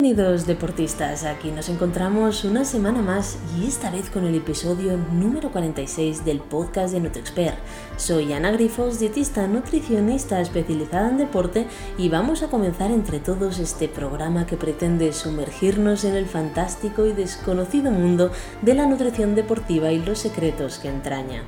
Bienvenidos deportistas, aquí nos encontramos una semana más y esta vez con el episodio número 46 del podcast de NutriExpert. Soy Ana Grifos, dietista nutricionista especializada en deporte y vamos a comenzar entre todos este programa que pretende sumergirnos en el fantástico y desconocido mundo de la nutrición deportiva y los secretos que entraña.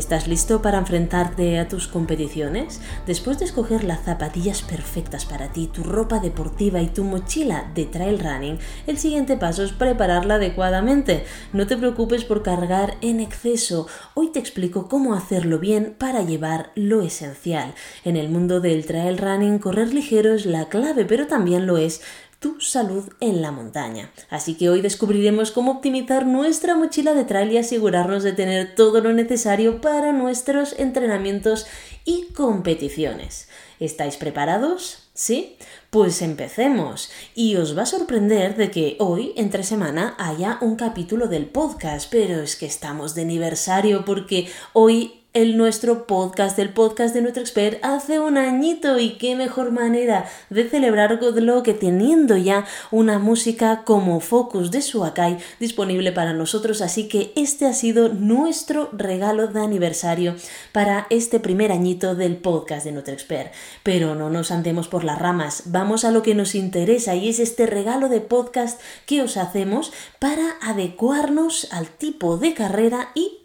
¿Estás listo para enfrentarte a tus competiciones? Después de escoger las zapatillas perfectas para ti, tu ropa deportiva y tu mochila de trail running, el siguiente paso es prepararla adecuadamente. No te preocupes por cargar en exceso. Hoy te explico cómo hacerlo bien para llevar lo esencial. En el mundo del trail running, correr ligero es la clave, pero también lo es tu salud en la montaña. Así que hoy descubriremos cómo optimizar nuestra mochila de trail y asegurarnos de tener todo lo necesario para nuestros entrenamientos y competiciones. ¿Estáis preparados? ¿Sí? Pues empecemos. Y os va a sorprender de que hoy, entre semana, haya un capítulo del podcast, pero es que estamos de aniversario porque hoy el nuestro podcast, el podcast de nuestro expert, hace un añito y qué mejor manera de celebrarlo que teniendo ya una música como Focus de Suakai disponible para nosotros, así que este ha sido nuestro regalo de aniversario para este primer añito del podcast de nuestro expert. Pero no nos andemos por las ramas, vamos a lo que nos interesa y es este regalo de podcast que os hacemos para adecuarnos al tipo de carrera y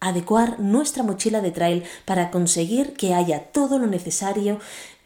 adecuar nuestra mochila de trail para conseguir que haya todo lo necesario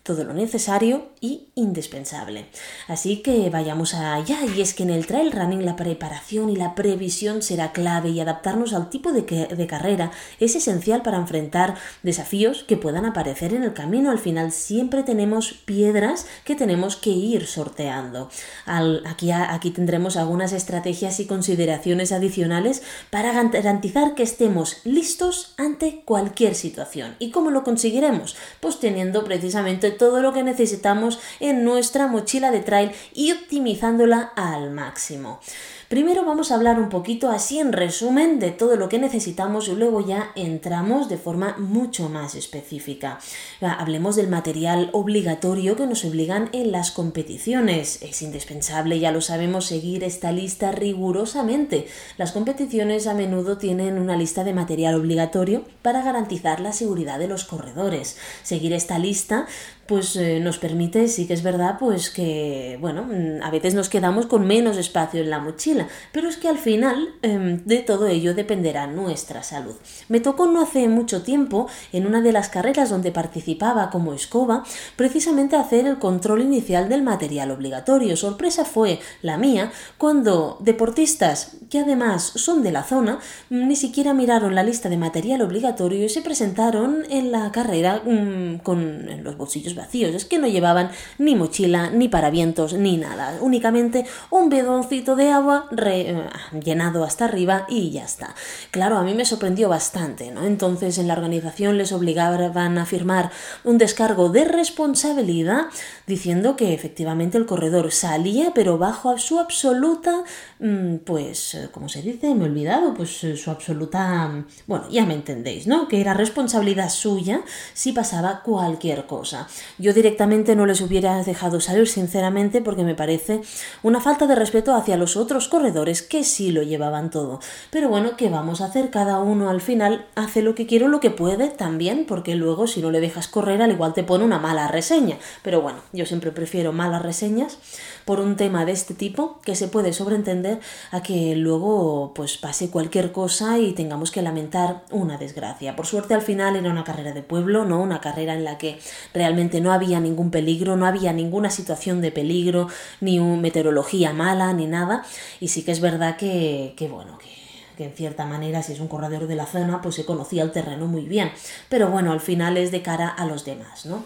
todo lo necesario y indispensable. Así que vayamos allá y es que en el trail running la preparación y la previsión será clave y adaptarnos al tipo de, carrera es esencial para enfrentar desafíos que puedan aparecer en el camino. Al final siempre tenemos piedras que tenemos que ir sorteando. aquí, aquí tendremos algunas estrategias y consideraciones adicionales para garantizar que estemos listos ante cualquier situación. ¿Y cómo lo conseguiremos? Pues teniendo precisamente todo lo que necesitamos en nuestra mochila de trail y optimizándola al máximo. Primero vamos a hablar un poquito así en resumen de todo lo que necesitamos y luego ya entramos de forma mucho más específica. Hablemos del material obligatorio que nos obligan en las competiciones. Es indispensable, ya lo sabemos, seguir esta lista rigurosamente. Las competiciones a menudo tienen una lista de material obligatorio para garantizar la seguridad de los corredores. Seguir esta lista pues eh, nos permite, sí que es verdad, pues que, bueno, a veces nos quedamos con menos espacio en la mochila pero es que al final em, de todo ello dependerá nuestra salud. Me tocó no hace mucho tiempo, en una de las carreras donde participaba como escoba, precisamente hacer el control inicial del material obligatorio. Sorpresa fue la mía cuando deportistas que además son de la zona ni siquiera miraron la lista de material obligatorio y se presentaron en la carrera mm, con los bolsillos vacíos. Es que no llevaban ni mochila, ni paravientos, ni nada. Únicamente un bedoncito de agua eh, llenado hasta arriba y ya está. Claro, a mí me sorprendió bastante, ¿no? Entonces en la organización les obligaban a firmar un descargo de responsabilidad diciendo que efectivamente el corredor salía, pero bajo su absoluta, mm, pues, eh, como se dice? Me he olvidado, pues eh, su absoluta, bueno, ya me entendéis, ¿no? Que era responsabilidad suya si pasaba cualquier cosa. Yo directamente no les hubiera dejado salir, sinceramente, porque me parece una falta de respeto hacia los otros corredores que sí lo llevaban todo. Pero bueno, ¿qué vamos a hacer? Cada uno al final hace lo que quiere lo que puede también, porque luego si no le dejas correr al igual te pone una mala reseña. Pero bueno, yo siempre prefiero malas reseñas por un tema de este tipo que se puede sobreentender a que luego pues pase cualquier cosa y tengamos que lamentar una desgracia. Por suerte al final era una carrera de pueblo, no una carrera en la que realmente no había ningún peligro, no había ninguna situación de peligro, ni meteorología mala, ni nada. Y sí que es verdad que, bueno, que que en cierta manera si es un corredor de la zona pues se conocía el terreno muy bien pero bueno al final es de cara a los demás no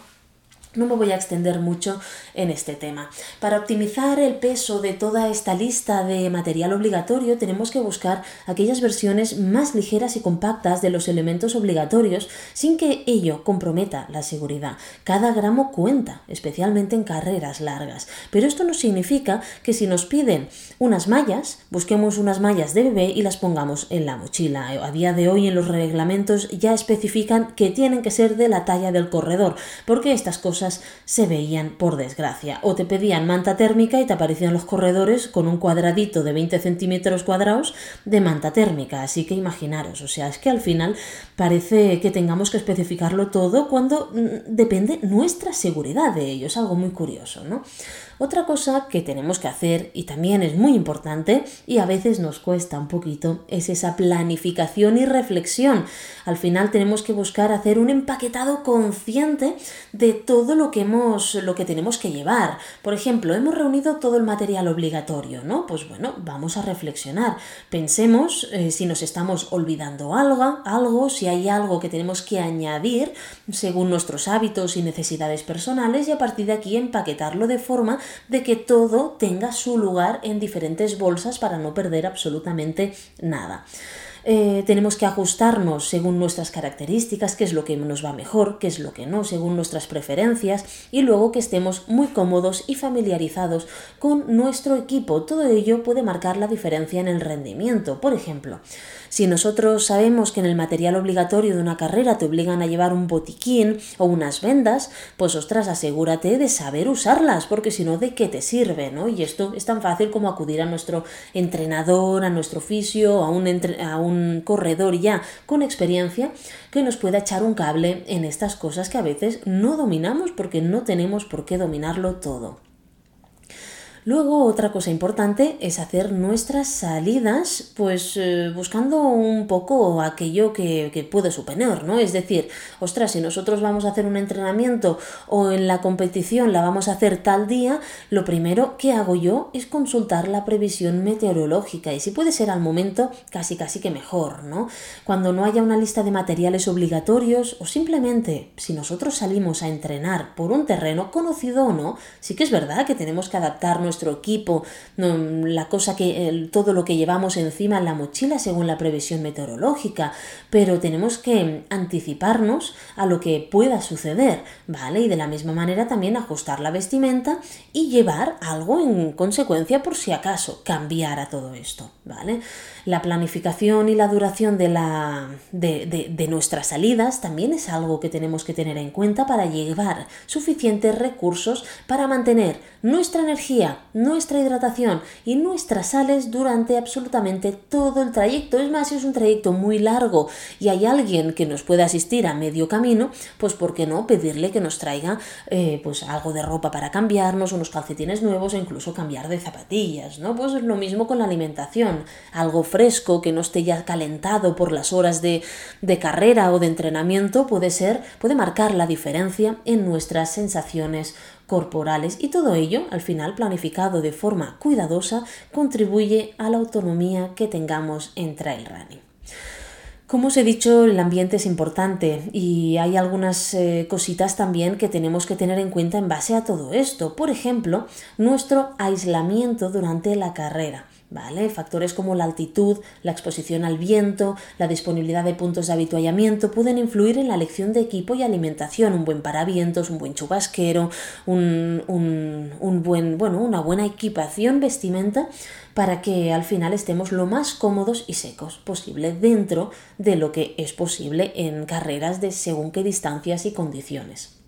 no me voy a extender mucho en este tema. Para optimizar el peso de toda esta lista de material obligatorio tenemos que buscar aquellas versiones más ligeras y compactas de los elementos obligatorios sin que ello comprometa la seguridad. Cada gramo cuenta, especialmente en carreras largas. Pero esto no significa que si nos piden unas mallas, busquemos unas mallas de bebé y las pongamos en la mochila. A día de hoy en los reglamentos ya especifican que tienen que ser de la talla del corredor, porque estas cosas se veían por desgracia. O te pedían manta térmica y te aparecían los corredores con un cuadradito de 20 centímetros cuadrados de manta térmica. Así que imaginaros, o sea, es que al final parece que tengamos que especificarlo todo cuando mm, depende nuestra seguridad de ello. Es algo muy curioso, ¿no? Otra cosa que tenemos que hacer, y también es muy importante, y a veces nos cuesta un poquito, es esa planificación y reflexión. Al final tenemos que buscar hacer un empaquetado consciente de todo lo que hemos, lo que tenemos que llevar. Por ejemplo, hemos reunido todo el material obligatorio, ¿no? Pues bueno, vamos a reflexionar. Pensemos eh, si nos estamos olvidando algo, algo, si hay algo que tenemos que añadir según nuestros hábitos y necesidades personales, y a partir de aquí empaquetarlo de forma de que todo tenga su lugar en diferentes bolsas para no perder absolutamente nada. Eh, tenemos que ajustarnos según nuestras características, qué es lo que nos va mejor, qué es lo que no, según nuestras preferencias y luego que estemos muy cómodos y familiarizados con nuestro equipo. Todo ello puede marcar la diferencia en el rendimiento. Por ejemplo, si nosotros sabemos que en el material obligatorio de una carrera te obligan a llevar un botiquín o unas vendas, pues ostras, asegúrate de saber usarlas, porque si no, ¿de qué te sirve? ¿no? Y esto es tan fácil como acudir a nuestro entrenador, a nuestro oficio, a un, a un corredor ya con experiencia que nos pueda echar un cable en estas cosas que a veces no dominamos porque no tenemos por qué dominarlo todo. Luego, otra cosa importante es hacer nuestras salidas, pues eh, buscando un poco aquello que, que, puede suponer, ¿no? Es decir, ostras, si nosotros vamos a hacer un entrenamiento o en la competición la vamos a hacer tal día, lo primero que hago yo es consultar la previsión meteorológica y si puede ser al momento, casi casi que mejor, ¿no? Cuando no haya una lista de materiales obligatorios o simplemente si nosotros salimos a entrenar por un terreno conocido o no, sí que es verdad que tenemos que adaptarnos equipo, la cosa que todo lo que llevamos encima en la mochila según la previsión meteorológica, pero tenemos que anticiparnos a lo que pueda suceder, ¿vale? Y de la misma manera también ajustar la vestimenta y llevar algo en consecuencia por si acaso cambiara todo esto, ¿vale? La planificación y la duración de, la, de nuestras salidas también es algo que tenemos que tener en cuenta para llevar suficientes recursos para mantener nuestra energía nuestra hidratación y nuestras sales durante absolutamente todo el trayecto. Es más, si es un trayecto muy largo y hay alguien que nos puede asistir a medio camino, pues ¿por qué no pedirle que nos traiga eh, pues algo de ropa para cambiarnos, unos calcetines nuevos o incluso cambiar de zapatillas, ¿no? Pues es lo mismo con la alimentación, algo fresco que no esté ya calentado por las horas de, de carrera o de entrenamiento puede ser, puede marcar la diferencia en nuestras sensaciones corporales y todo ello, al final planificado de forma cuidadosa, contribuye a la autonomía que tengamos en trail running. Como os he dicho, el ambiente es importante y hay algunas eh, cositas también que tenemos que tener en cuenta en base a todo esto. Por ejemplo, nuestro aislamiento durante la carrera. ¿Vale? Factores como la altitud, la exposición al viento, la disponibilidad de puntos de habituallamiento pueden influir en la elección de equipo y alimentación. Un buen paravientos, un buen chubasquero, un, un buen, bueno, una buena equipación vestimenta para que al final estemos lo más cómodos y secos posible dentro de lo que es posible en carreras de según qué distancias y condiciones.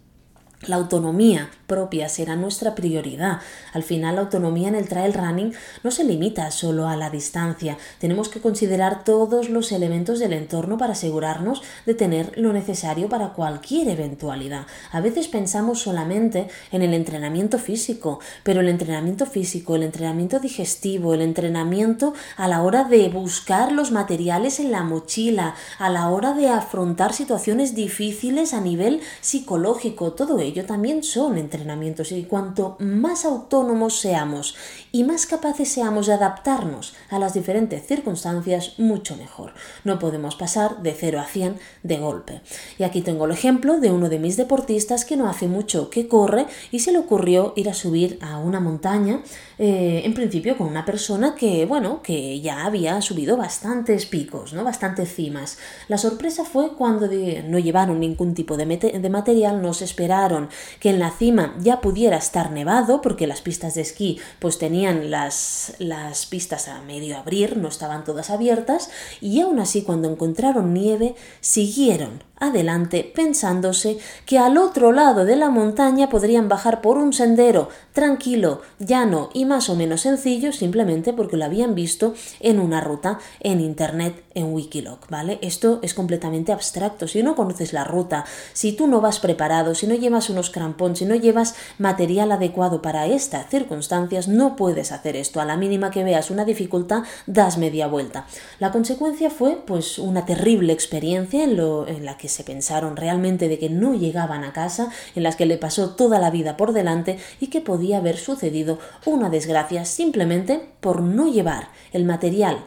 La autonomía propia será nuestra prioridad. Al final, la autonomía en el trail running no se limita solo a la distancia. Tenemos que considerar todos los elementos del entorno para asegurarnos de tener lo necesario para cualquier eventualidad. A veces pensamos solamente en el entrenamiento físico, pero el entrenamiento físico, el entrenamiento digestivo, el entrenamiento a la hora de buscar los materiales en la mochila, a la hora de afrontar situaciones difíciles a nivel psicológico, todo ello ello también son entrenamientos y cuanto más autónomos seamos y más capaces seamos de adaptarnos a las diferentes circunstancias, mucho mejor. No podemos pasar de 0 a 100 de golpe. Y aquí tengo el ejemplo de uno de mis deportistas que no hace mucho que corre y se le ocurrió ir a subir a una montaña, eh, en principio con una persona que, bueno, que ya había subido bastantes picos, ¿no? bastantes cimas. La sorpresa fue cuando no llevaron ningún tipo de, de material, no se esperaron que en la cima ya pudiera estar nevado, porque las pistas de esquí pues tenían las, las pistas a medio abrir, no estaban todas abiertas, y aún así cuando encontraron nieve siguieron adelante pensándose que al otro lado de la montaña podrían bajar por un sendero tranquilo, llano y más o menos sencillo simplemente porque lo habían visto en una ruta en internet en Wikiloc, ¿vale? Esto es completamente abstracto. Si no conoces la ruta, si tú no vas preparado, si no llevas unos crampones, si no llevas material adecuado para estas circunstancias, no puedes hacer esto. A la mínima que veas una dificultad, das media vuelta. La consecuencia fue pues una terrible experiencia en, lo, en la que se pensaron realmente de que no llegaban a casa, en las que le pasó toda la vida por delante y que podía haber sucedido una desgracia simplemente por no llevar el material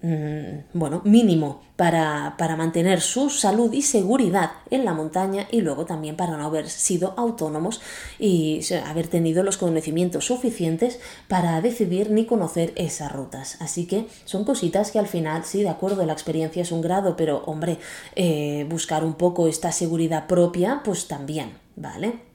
bueno, mínimo para, para, mantener su salud y seguridad en la montaña y luego también para no haber sido autónomos y haber tenido los conocimientos suficientes para decidir ni conocer esas rutas. Así que son cositas que al final, sí, de acuerdo, la experiencia es un grado, pero hombre, eh, buscar un poco esta seguridad propia, pues también, ¿vale?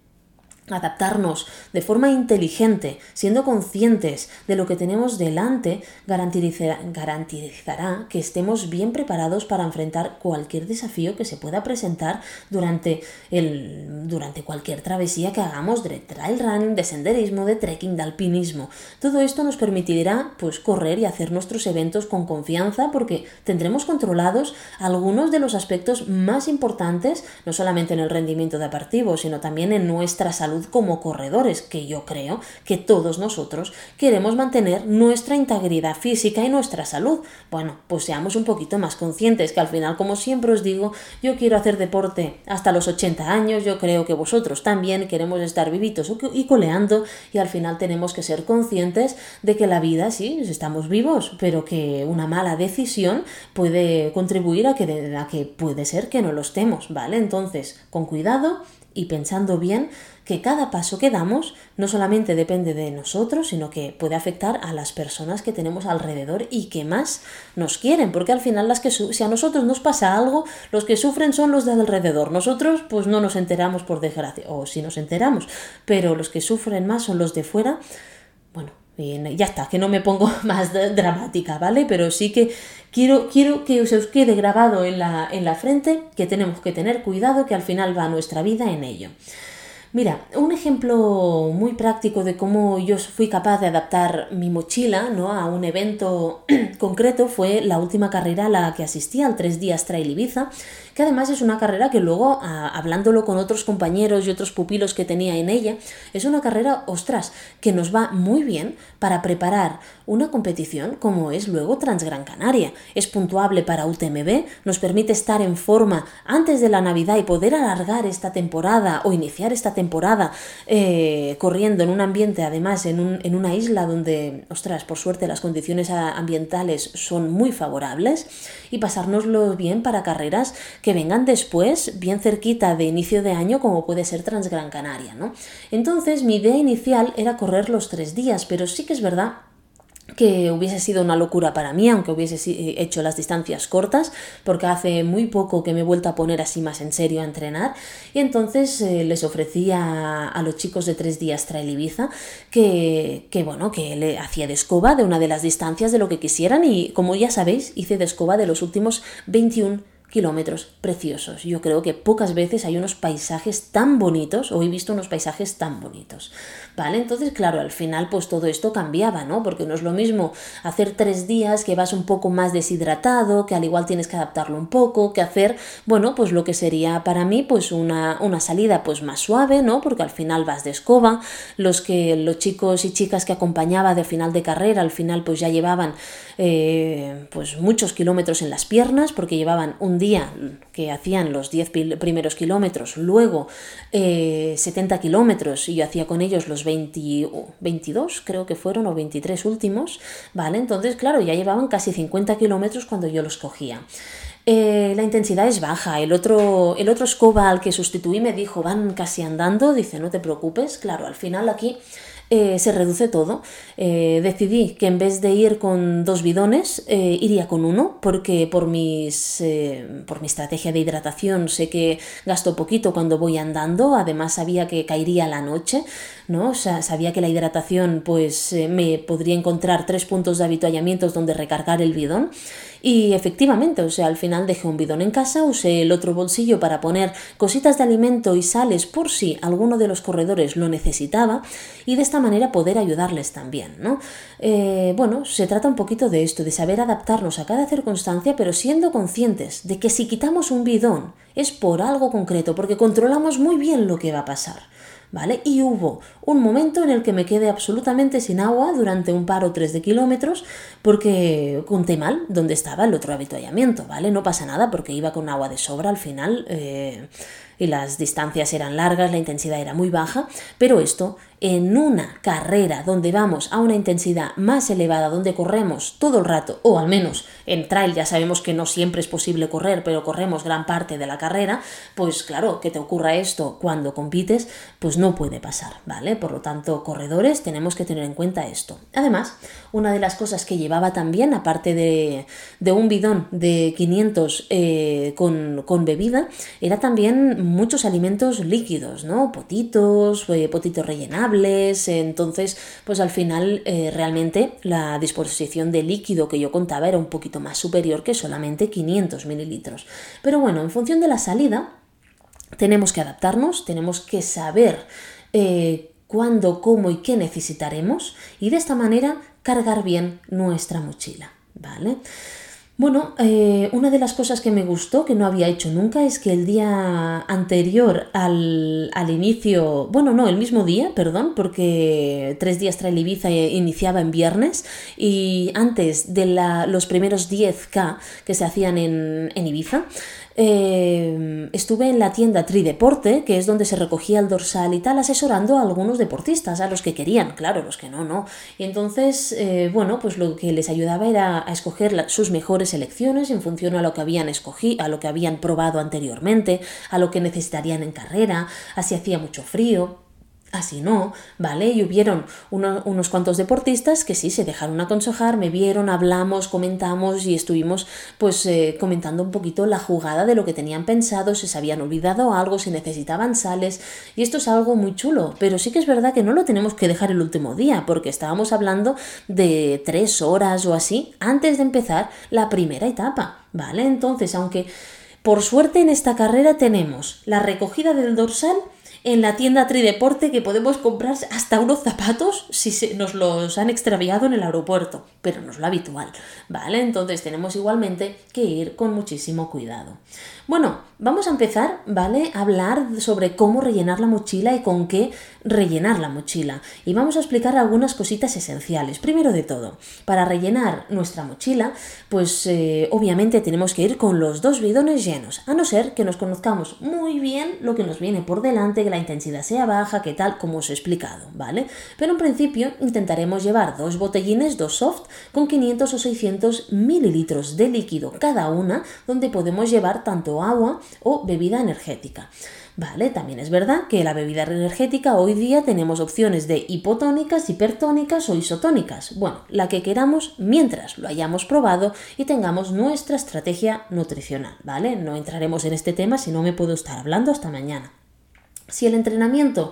Adaptarnos de forma inteligente, siendo conscientes de lo que tenemos delante, garantizará, que estemos bien preparados para enfrentar cualquier desafío que se pueda presentar durante, el, durante cualquier travesía que hagamos de trail running, de senderismo, de trekking, de alpinismo. Todo esto nos permitirá pues, correr y hacer nuestros eventos con confianza porque tendremos controlados algunos de los aspectos más importantes, no solamente en el rendimiento de deportivo, sino también en nuestra salud como corredores, que yo creo que todos nosotros queremos mantener nuestra integridad física y nuestra salud. Bueno, pues seamos un poquito más conscientes, que al final, como siempre os digo, yo quiero hacer deporte hasta los 80 años, yo creo que vosotros también queremos estar vivitos y coleando y al final tenemos que ser conscientes de que la vida, sí, estamos vivos, pero que una mala decisión puede contribuir a que, que puede ser que no lo estemos, ¿vale? Entonces, con cuidado y pensando bien que cada paso que damos no solamente depende de nosotros, sino que puede afectar a las personas que tenemos alrededor y que más nos quieren, porque al final las que si a nosotros nos pasa algo, los que sufren son los de alrededor. Nosotros pues no nos enteramos por desgracia, o si nos enteramos, pero los que sufren más son los de fuera. Bueno, ya está, que no me pongo más dramática, ¿vale? Pero sí que quiero, quiero que se os quede grabado en la, en la frente que tenemos que tener cuidado, que al final va nuestra vida en ello. Mira, un ejemplo muy práctico de cómo yo fui capaz de adaptar mi mochila ¿no? a un evento concreto fue la última carrera a la que asistí, al tres días Trail Ibiza, que además es una carrera que luego, hablándolo con otros compañeros y otros pupilos que tenía en ella, es una carrera, ostras, que nos va muy bien para preparar una competición como es luego Transgran Canaria. Es puntuable para UTMB, nos permite estar en forma antes de la Navidad y poder alargar esta temporada o iniciar esta temporada eh, corriendo en un ambiente, además en, un, en una isla donde, ostras, por suerte las condiciones ambientales son muy favorables y pasárnoslo bien para carreras que vengan después, bien cerquita de inicio de año, como puede ser Transgran Canaria, ¿no? Entonces mi idea inicial era correr los tres días, pero sí que es verdad que hubiese sido una locura para mí, aunque hubiese eh, hecho las distancias cortas, porque hace muy poco que me he vuelto a poner así más en serio a entrenar, y entonces eh, les ofrecía a, los chicos de tres días Trail Ibiza que, que, bueno, que le hacía de escoba de una de las distancias de lo que quisieran, y como ya sabéis, hice de escoba de los últimos 21 kilómetros preciosos. Yo creo que pocas veces hay unos paisajes tan bonitos o he visto unos paisajes tan bonitos. ¿Vale? Entonces, claro, al final pues todo esto cambiaba, ¿no? Porque no es lo mismo hacer tres días que vas un poco más deshidratado, que al igual tienes que adaptarlo un poco, que hacer, bueno, pues lo que sería para mí pues una, una salida pues más suave, ¿no? Porque al final vas de escoba, los que los chicos y chicas que acompañaba de final de carrera al final pues ya llevaban eh, pues muchos kilómetros en las piernas porque llevaban un día que hacían los 10 primeros kilómetros, luego 70 eh, kilómetros y yo hacía con ellos los 22, creo que fueron, o 23 últimos, ¿vale? Entonces, claro, ya llevaban casi 50 kilómetros cuando yo los cogía. Eh, la intensidad es baja. El otro, el otro escoba al que sustituí me dijo, van casi andando, dice, no te preocupes. Claro, al final aquí eh, se reduce todo. Eh, decidí que en vez de ir con dos bidones, eh, iría con uno, porque por, mis, por mi estrategia de hidratación sé que gasto poquito cuando voy andando, además sabía que caería la noche, ¿no? sabía que la hidratación pues me podría encontrar tres puntos de habituallamientos donde recargar el bidón Y efectivamente, o sea, al final dejé un bidón en casa, usé el otro bolsillo para poner cositas de alimento y sales por si alguno de los corredores lo necesitaba y de esta manera poder ayudarles también, ¿no? Eh, bueno, se trata un poquito de esto, de saber adaptarnos a cada circunstancia, pero siendo conscientes de que si quitamos un bidón es por algo concreto, porque controlamos muy bien lo que va a pasar. ¿vale? Y hubo un momento en el que me quedé absolutamente sin agua durante un par o tres de kilómetros porque conté mal dónde estaba el otro habituallamiento, ¿vale? No pasa nada porque iba con agua de sobra al final eh, y las distancias eran largas, la intensidad era muy baja, pero esto en una carrera donde vamos a una intensidad más elevada, donde corremos todo el rato, o al menos en trail ya sabemos que no siempre es posible correr, pero corremos gran parte de la carrera, pues claro, que te ocurra esto cuando compites, pues no puede pasar, ¿vale? Por lo tanto, corredores, tenemos que tener en cuenta esto. Además, una de las cosas que llevaba también, aparte de, un bidón de 500 eh, con, con, bebida, era también muchos alimentos líquidos, ¿no? Potitos, eh, potitos rellenables, entonces pues al final eh, realmente la disposición de líquido que yo contaba era un poquito más superior que solamente 500 mililitros. Pero bueno, en función de la salida tenemos que adaptarnos, tenemos que saber eh, cuándo, cómo y qué necesitaremos y de esta manera cargar bien nuestra mochila, ¿vale? Bueno, eh, una de las cosas que me gustó, que no había hecho nunca, es que el día anterior al, inicio, bueno, no, el mismo día, perdón, porque tres días Trail Ibiza iniciaba en viernes y antes de los primeros 10K que se hacían en, en Ibiza, eh, estuve en la tienda Trideporte, que es donde se recogía el dorsal y tal, asesorando a algunos deportistas, a los que querían, claro, los que no, no. Y entonces, eh, bueno, pues lo que les ayudaba era a escoger sus mejores selecciones en función a lo que habían escogido, a lo que habían probado anteriormente, a lo que necesitarían en carrera, así hacía mucho frío. Así no, ¿vale? Y hubieron unos cuantos deportistas que sí se dejaron aconsejar, me vieron, hablamos, comentamos y estuvimos pues eh, comentando un poquito la jugada de lo que tenían pensado, si se habían olvidado algo, si necesitaban sales. Y esto es algo muy chulo, pero sí que es verdad que no lo tenemos que dejar el último día, porque estábamos hablando de tres horas o así antes de empezar la primera etapa, ¿vale? Entonces, aunque por suerte en esta carrera tenemos la recogida del dorsal, en la tienda Trideporte que podemos comprar hasta unos zapatos si se nos los han extraviado en el aeropuerto, pero no es lo habitual, ¿vale? Entonces tenemos igualmente que ir con muchísimo cuidado. Bueno, vamos a empezar, ¿vale? A hablar sobre cómo rellenar la mochila y con qué rellenar la mochila. Y vamos a explicar algunas cositas esenciales. Primero de todo, para rellenar nuestra mochila, pues eh, obviamente tenemos que ir con los dos bidones llenos, a no ser que nos conozcamos muy bien lo que nos viene por delante, que la intensidad sea baja, que tal, como os he explicado, ¿vale? Pero en principio intentaremos llevar dos botellines, dos soft, con 500 o 600 mililitros de líquido cada una, donde podemos llevar tanto agua o bebida energética. Vale, también es verdad que la bebida energética hoy día tenemos opciones de hipotónicas, hipertónicas o isotónicas. Bueno, la que queramos mientras lo hayamos probado y tengamos nuestra estrategia nutricional, ¿vale? No entraremos en este tema si no me puedo estar hablando hasta mañana. Si el entrenamiento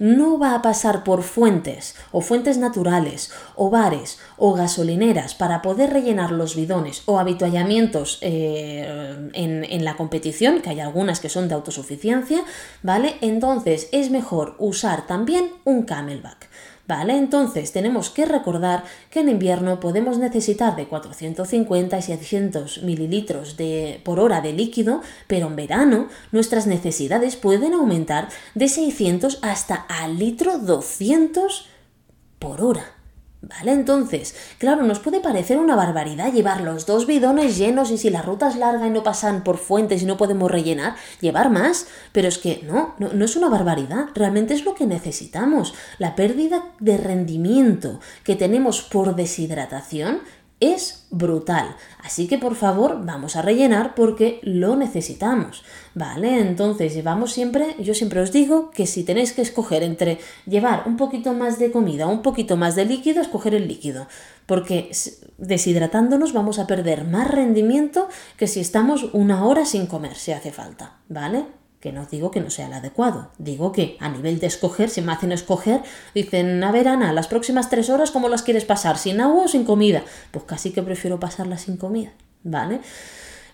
no va a pasar por fuentes o fuentes naturales o bares o gasolineras para poder rellenar los bidones o habituallamientos eh, en, en la competición, que hay algunas que son de autosuficiencia, ¿vale? Entonces es mejor usar también un camelback. ¿Vale? Entonces tenemos que recordar que en invierno podemos necesitar de 450 y 700 mililitros de, por hora de líquido, pero en verano nuestras necesidades pueden aumentar de 600 hasta al litro 200 por hora. ¿Vale? Entonces, claro, nos puede parecer una barbaridad llevar los dos bidones llenos y si la ruta es larga y no pasan por fuentes y no podemos rellenar, llevar más. Pero es que no, no, no es una barbaridad, realmente es lo que necesitamos. La pérdida de rendimiento que tenemos por deshidratación es brutal. Así que por favor vamos a rellenar porque lo necesitamos. ¿Vale? Entonces llevamos siempre, yo siempre os digo que si tenéis que escoger entre llevar un poquito más de comida un poquito más de líquido, escoger el líquido. Porque deshidratándonos vamos a perder más rendimiento que si estamos una hora sin comer, si hace falta. ¿Vale? Que no digo que no sea el adecuado, digo que a nivel de escoger, si me hacen escoger, dicen, a ver Ana, las próximas tres horas, ¿cómo las quieres pasar? ¿Sin agua o sin comida? Pues casi que prefiero pasarlas sin comida. ¿vale?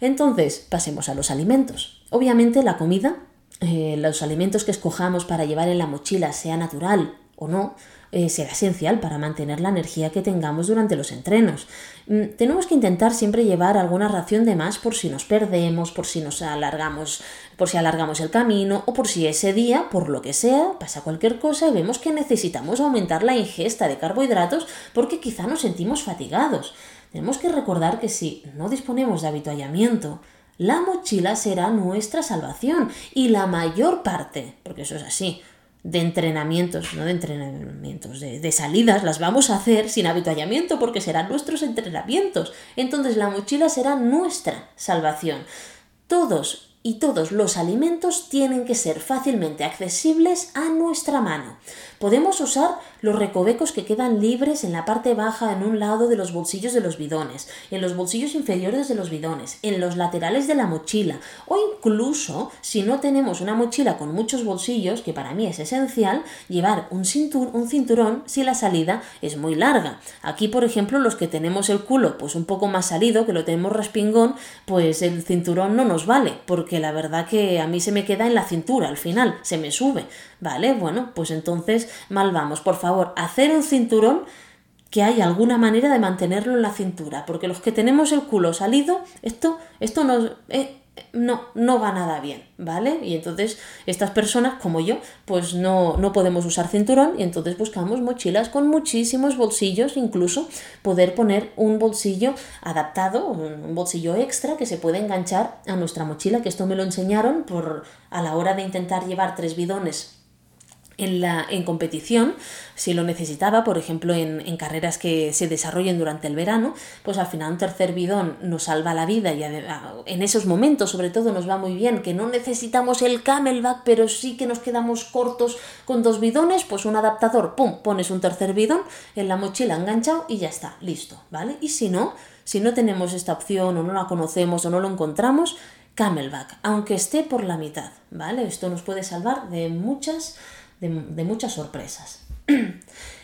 Entonces, pasemos a los alimentos. Obviamente la comida, eh, los alimentos que escojamos para llevar en la mochila, sea natural o no, eh, será esencial para mantener la energía que tengamos durante los entrenos. Mm, tenemos que intentar siempre llevar alguna ración de más por si nos perdemos, por si nos alargamos, por si alargamos el camino o por si ese día, por lo que sea, pasa cualquier cosa y vemos que necesitamos aumentar la ingesta de carbohidratos porque quizá nos sentimos fatigados. Tenemos que recordar que si no disponemos de habituallamiento, la mochila será nuestra salvación y la mayor parte, porque eso es así, de entrenamientos, no de entrenamientos, de, de, salidas, las vamos a hacer sin habituallamiento porque serán nuestros entrenamientos. Entonces la mochila será nuestra salvación. Todos y todos los alimentos tienen que ser fácilmente accesibles a nuestra mano. Podemos usar los recovecos que quedan libres en la parte baja en un lado de los bolsillos de los bidones, en los bolsillos inferiores de los bidones, en los laterales de la mochila o incluso si no tenemos una mochila con muchos bolsillos, que para mí es esencial, llevar un, un cinturón si la salida es muy larga. Aquí, por ejemplo, los que tenemos el culo pues un poco más salido, que lo tenemos respingón, pues el cinturón no nos vale porque la verdad que a mí se me queda en la cintura al final, se me sube, ¿vale? Bueno, pues entonces mal vamos. Por favor, hacer un cinturón que haya alguna manera de mantenerlo en la cintura, porque los que tenemos el culo salido, esto, esto. Eh, no, no va nada bien, ¿vale? Y entonces estas personas, como yo, pues no, no podemos usar cinturón y entonces buscamos mochilas con muchísimos bolsillos, incluso poder poner un bolsillo adaptado, un bolsillo extra que se puede enganchar a nuestra mochila, que esto me lo enseñaron por a la hora de intentar llevar tres bidones en, la, en competición, si lo necesitaba, por ejemplo, en, carreras que se desarrollen durante el verano, pues al final un tercer bidón nos salva la vida y en esos momentos sobre todo nos va muy bien, que no necesitamos el camelback, pero sí que nos quedamos cortos con dos bidones, pues un adaptador, pum, pones un tercer bidón en la mochila enganchado y ya está, listo, ¿vale? Y si no, si no tenemos esta opción o no la conocemos o no lo encontramos, camelback, aunque esté por la mitad, ¿vale? Esto nos puede salvar de muchas de, muchas sorpresas.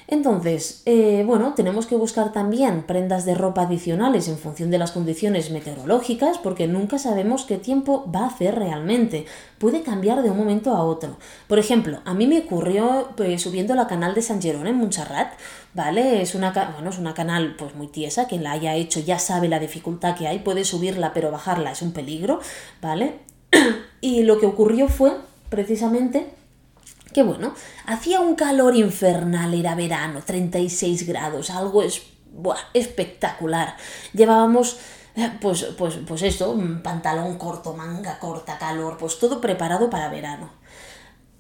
Entonces, eh, bueno, tenemos que buscar también prendas de ropa adicionales en función de las condiciones meteorológicas, porque nunca sabemos qué tiempo va a hacer realmente. Puede cambiar de un momento a otro. Por ejemplo, a mí me ocurrió pues, subiendo la canal de San Jerón en Montserrat, ¿vale? Es una, bueno, es una canal pues muy tiesa, quien la haya hecho ya sabe la dificultad que hay, puede subirla pero bajarla es un peligro, ¿vale? y lo que ocurrió fue precisamente que bueno, hacía un calor infernal, era verano, 36 grados, algo es, espectacular. Llevábamos eh, pues, pues, pues esto, pantalón corto, manga corta, calor, pues todo preparado para verano.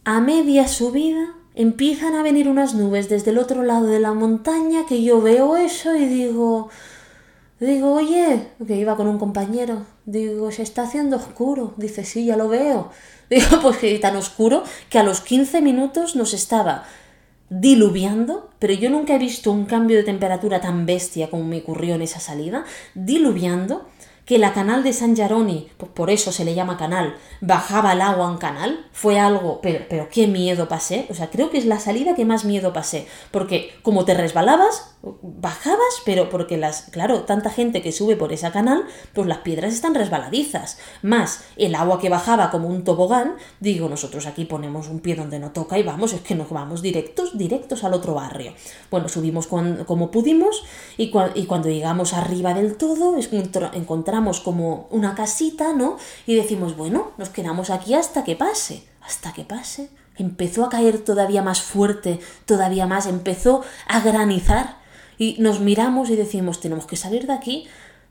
A media subida empiezan a venir unas nubes desde el otro lado de la montaña que yo veo eso y digo, digo, oye, que iba con un compañero, digo, se está haciendo oscuro, dice, sí, ya lo veo. Digo, pues que tan oscuro que a los 15 minutos nos estaba diluviando, pero yo nunca he visto un cambio de temperatura tan bestia como me ocurrió en esa salida, diluviando, que la canal de San Jaroni, por eso se le llama canal, bajaba el agua en canal, fue algo, pero, pero qué miedo pasé, o sea, creo que es la salida que más miedo pasé, porque como te resbalabas, bajabas, pero porque las, claro, tanta gente que sube por esa canal, pues las piedras están resbaladizas, más el agua que bajaba como un tobogán, digo, nosotros aquí ponemos un pie donde no toca y vamos, es que nos vamos directos, directos al otro barrio. Bueno, subimos como pudimos y, y, cuando llegamos arriba del todo encontramos como una casita, ¿no? Y decimos, bueno, nos quedamos aquí hasta que pase, hasta que pase. Empezó a caer todavía más fuerte, todavía más, empezó a granizar y nos miramos y decimos, tenemos que salir de aquí.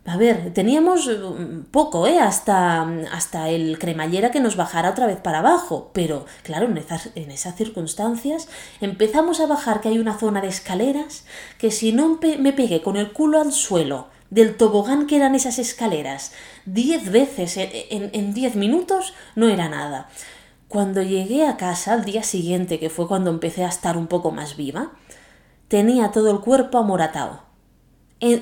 A ver, teníamos mm, poco, ¿eh? Hasta, hasta el cremallera que nos bajara otra vez para abajo. Pero, claro, en esas, en esas circunstancias empezamos a bajar, que hay una zona de escaleras, que si no me pegué con el culo al suelo del tobogán que eran esas escaleras diez veces en diez minutos, no era nada. Cuando llegué a casa al día siguiente, que fue cuando empecé a estar un poco más viva, tenía todo el cuerpo amoratado.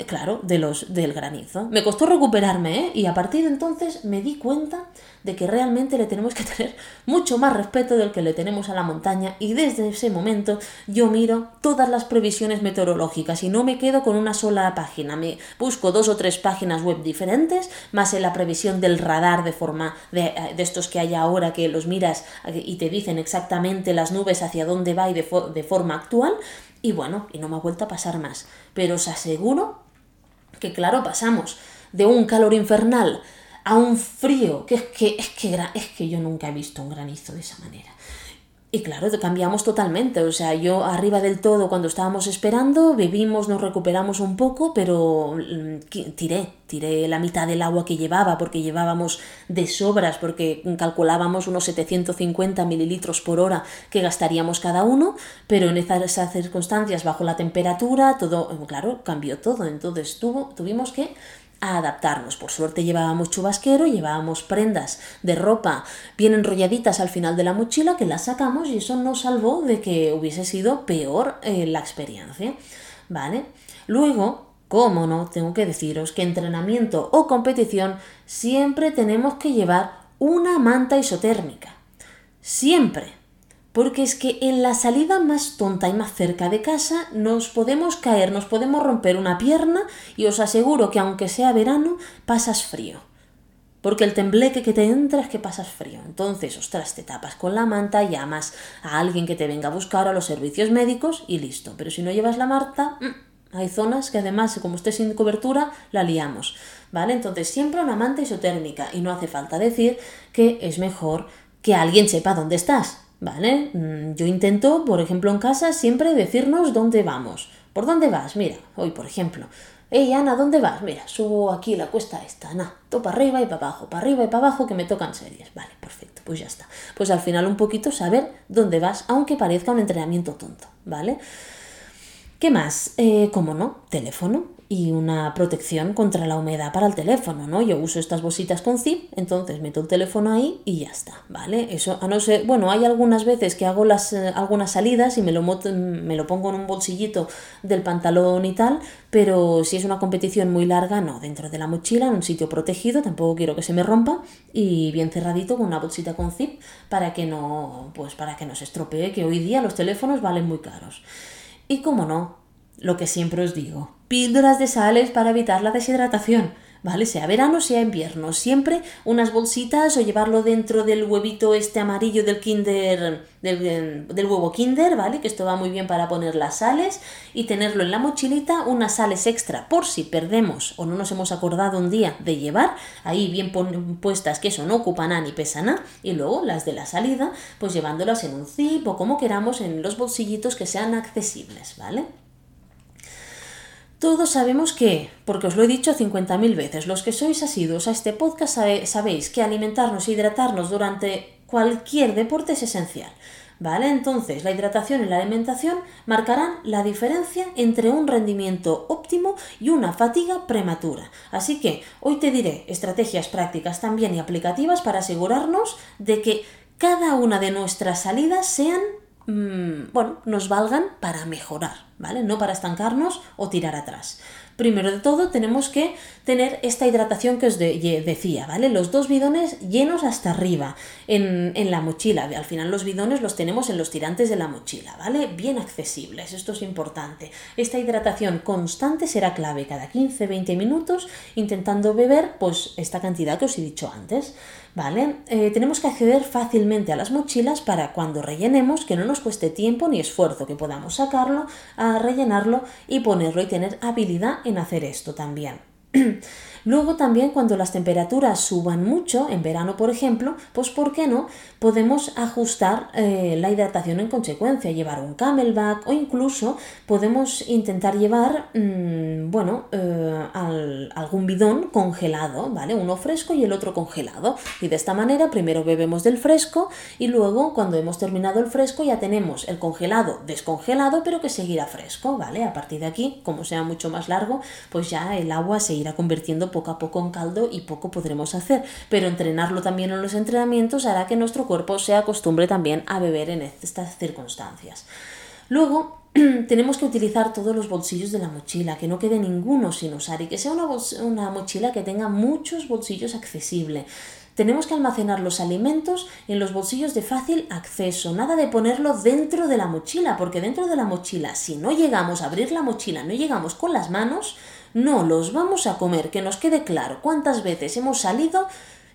Claro, de los, del granizo. Me costó recuperarme, ¿eh? Y a partir de entonces me di cuenta de que realmente le tenemos que tener mucho más respeto del que le tenemos a la montaña y desde ese momento yo miro todas las previsiones meteorológicas y no me quedo con una sola página, me busco dos o tres páginas web diferentes, más en la previsión del radar de forma de, eh, de estos que hay ahora que los miras y te dicen exactamente las nubes hacia dónde va y de forma actual y bueno, y no me ha vuelto a pasar más. Pero os aseguro que, claro, pasamos de un calor infernal a un frío, que es que, es que, es que yo nunca he visto un granizo de esa manera. Y claro, cambiamos totalmente. O sea, yo arriba del todo, cuando estábamos esperando, bebimos, nos recuperamos un poco, pero mm, tiré, tiré la mitad del agua que llevaba, porque llevábamos de sobras, porque calculábamos unos 750 mililitros por hora que gastaríamos cada uno, pero en esas circunstancias, bajo la temperatura, todo, claro, cambió todo. Entonces tuvo, tuvimos que a adaptarnos. Por suerte llevábamos chubasquero, llevábamos prendas de ropa bien enrolladitas al final de la mochila que las sacamos y eso nos salvó de que hubiese sido peor eh, la experiencia. ¿Vale? Luego, cómo no, tengo que deciros que entrenamiento o competición siempre tenemos que llevar una manta isotérmica. Siempre porque es que en la salida más tonta y más cerca de casa nos podemos caer, nos podemos romper una pierna y os aseguro que aunque sea verano, pasas frío. Porque el tembleque que te entra es que pasas frío. Entonces, ostras, te tapas con la manta, llamas a alguien que te venga a buscar a los servicios médicos y listo. Pero si no llevas la manta, mm, hay zonas que además, como estés sin cobertura, la liamos. ¿Vale? Entonces, siempre una manta isotérmica. Y no hace falta decir que es mejor que alguien sepa dónde estás. ¿Vale? Mm, yo intento, por ejemplo, en casa siempre decirnos dónde vamos. ¿Por dónde vas? Mira, hoy, por ejemplo. Hey, Ana, ¿dónde vas? Mira, subo aquí la cuesta esta. Ana, todo para arriba y para abajo, para arriba y para abajo, que me tocan series. Vale, perfecto, pues ya está. Pues al final un poquito saber dónde vas, aunque parezca un entrenamiento tonto, ¿vale? ¿Qué más? Eh, ¿Cómo no? Teléfono y una protección contra la humedad para el teléfono, ¿no? Yo uso estas bolsitas con zip, entonces meto el teléfono ahí y ya está, ¿vale? Eso, a no ser, bueno, hay algunas veces que hago las, eh, algunas salidas y me lo, me lo pongo en un bolsillito del pantalón y tal, pero si es una competición muy larga, no, dentro de la mochila, en un sitio protegido, tampoco quiero que se me rompa y bien cerradito con una bolsita con zip para que no, pues para que no se estropee, que hoy día los teléfonos valen muy caros. Y como no, lo que siempre os digo, píldoras de sales para evitar la deshidratación. ¿vale? Sea verano, sea invierno. Siempre unas bolsitas o llevarlo dentro del huevito este amarillo del kinder, del, del, huevo kinder, ¿vale? Que esto va muy bien para poner las sales y tenerlo en la mochilita, unas sales extra por si perdemos o no nos hemos acordado un día de llevar, ahí bien puestas que eso no ocupan nada ni pesan nada, y luego las de la salida, pues llevándolas en un zip o como queramos en los bolsillitos que sean accesibles, ¿vale? Todos sabemos que, porque os lo he dicho 50.000 veces, los que sois asiduos a este podcast sabéis que alimentarnos e hidratarnos durante cualquier deporte es esencial. ¿Vale? Entonces, la hidratación y la alimentación marcarán la diferencia entre un rendimiento óptimo y una fatiga prematura. Así que hoy te diré estrategias prácticas también y aplicativas para asegurarnos de que cada una de nuestras salidas sean Mm, bueno, nos valgan para mejorar, ¿vale? No para estancarnos o tirar atrás. Primero de todo tenemos que tener esta hidratación que os decía, ¿vale? Los dos bidones llenos hasta arriba en, en, la mochila. Al final los bidones los tenemos en los tirantes de la mochila, ¿vale? Bien accesibles, esto es importante. Esta hidratación constante será clave cada 15-20 minutos intentando beber pues esta cantidad que os he dicho antes. ¿Vale? Eh, tenemos que acceder fácilmente a las mochilas para cuando rellenemos que no nos cueste tiempo ni esfuerzo, que podamos sacarlo, a rellenarlo y ponerlo y tener habilidad en hacer esto también. Luego también cuando las temperaturas suban mucho, en verano por ejemplo, pues ¿por qué no? Podemos ajustar eh, la hidratación en consecuencia, llevar un camelback o incluso podemos intentar llevar, mm, bueno, eh, algún bidón congelado, ¿vale? Uno fresco y el otro congelado. Y de esta manera primero bebemos del fresco y luego cuando hemos terminado el fresco ya tenemos el congelado descongelado pero que seguirá fresco, ¿vale? A partir de aquí, como sea mucho más largo, pues ya el agua se irá convirtiendo poco a poco en caldo y poco podremos hacer. Pero entrenarlo también en los entrenamientos hará que nuestro cuerpo se acostumbre también a beber en estas circunstancias. Luego, tenemos que utilizar todos los bolsillos de la mochila, que no quede ninguno sin usar y que sea una, una mochila que tenga muchos bolsillos accesibles. Tenemos que almacenar los alimentos en los bolsillos de fácil acceso, nada de ponerlo dentro de la mochila, porque dentro de la mochila, si no llegamos a abrir la mochila, no llegamos con las manos, no los vamos a comer, que nos quede claro cuántas veces hemos salido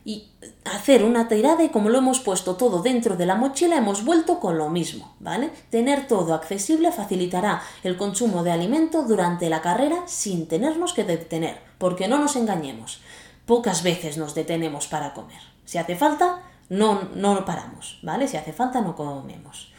y hacer una tirada y como lo hemos puesto todo dentro de la mochila hemos vuelto con lo mismo, ¿vale? Tener todo accesible facilitará el consumo de alimento durante la carrera sin tenernos que detener, porque no nos engañemos pocas veces nos detenemos para comer. Si hace falta, no, no paramos, ¿vale? Si hace falta, no comemos,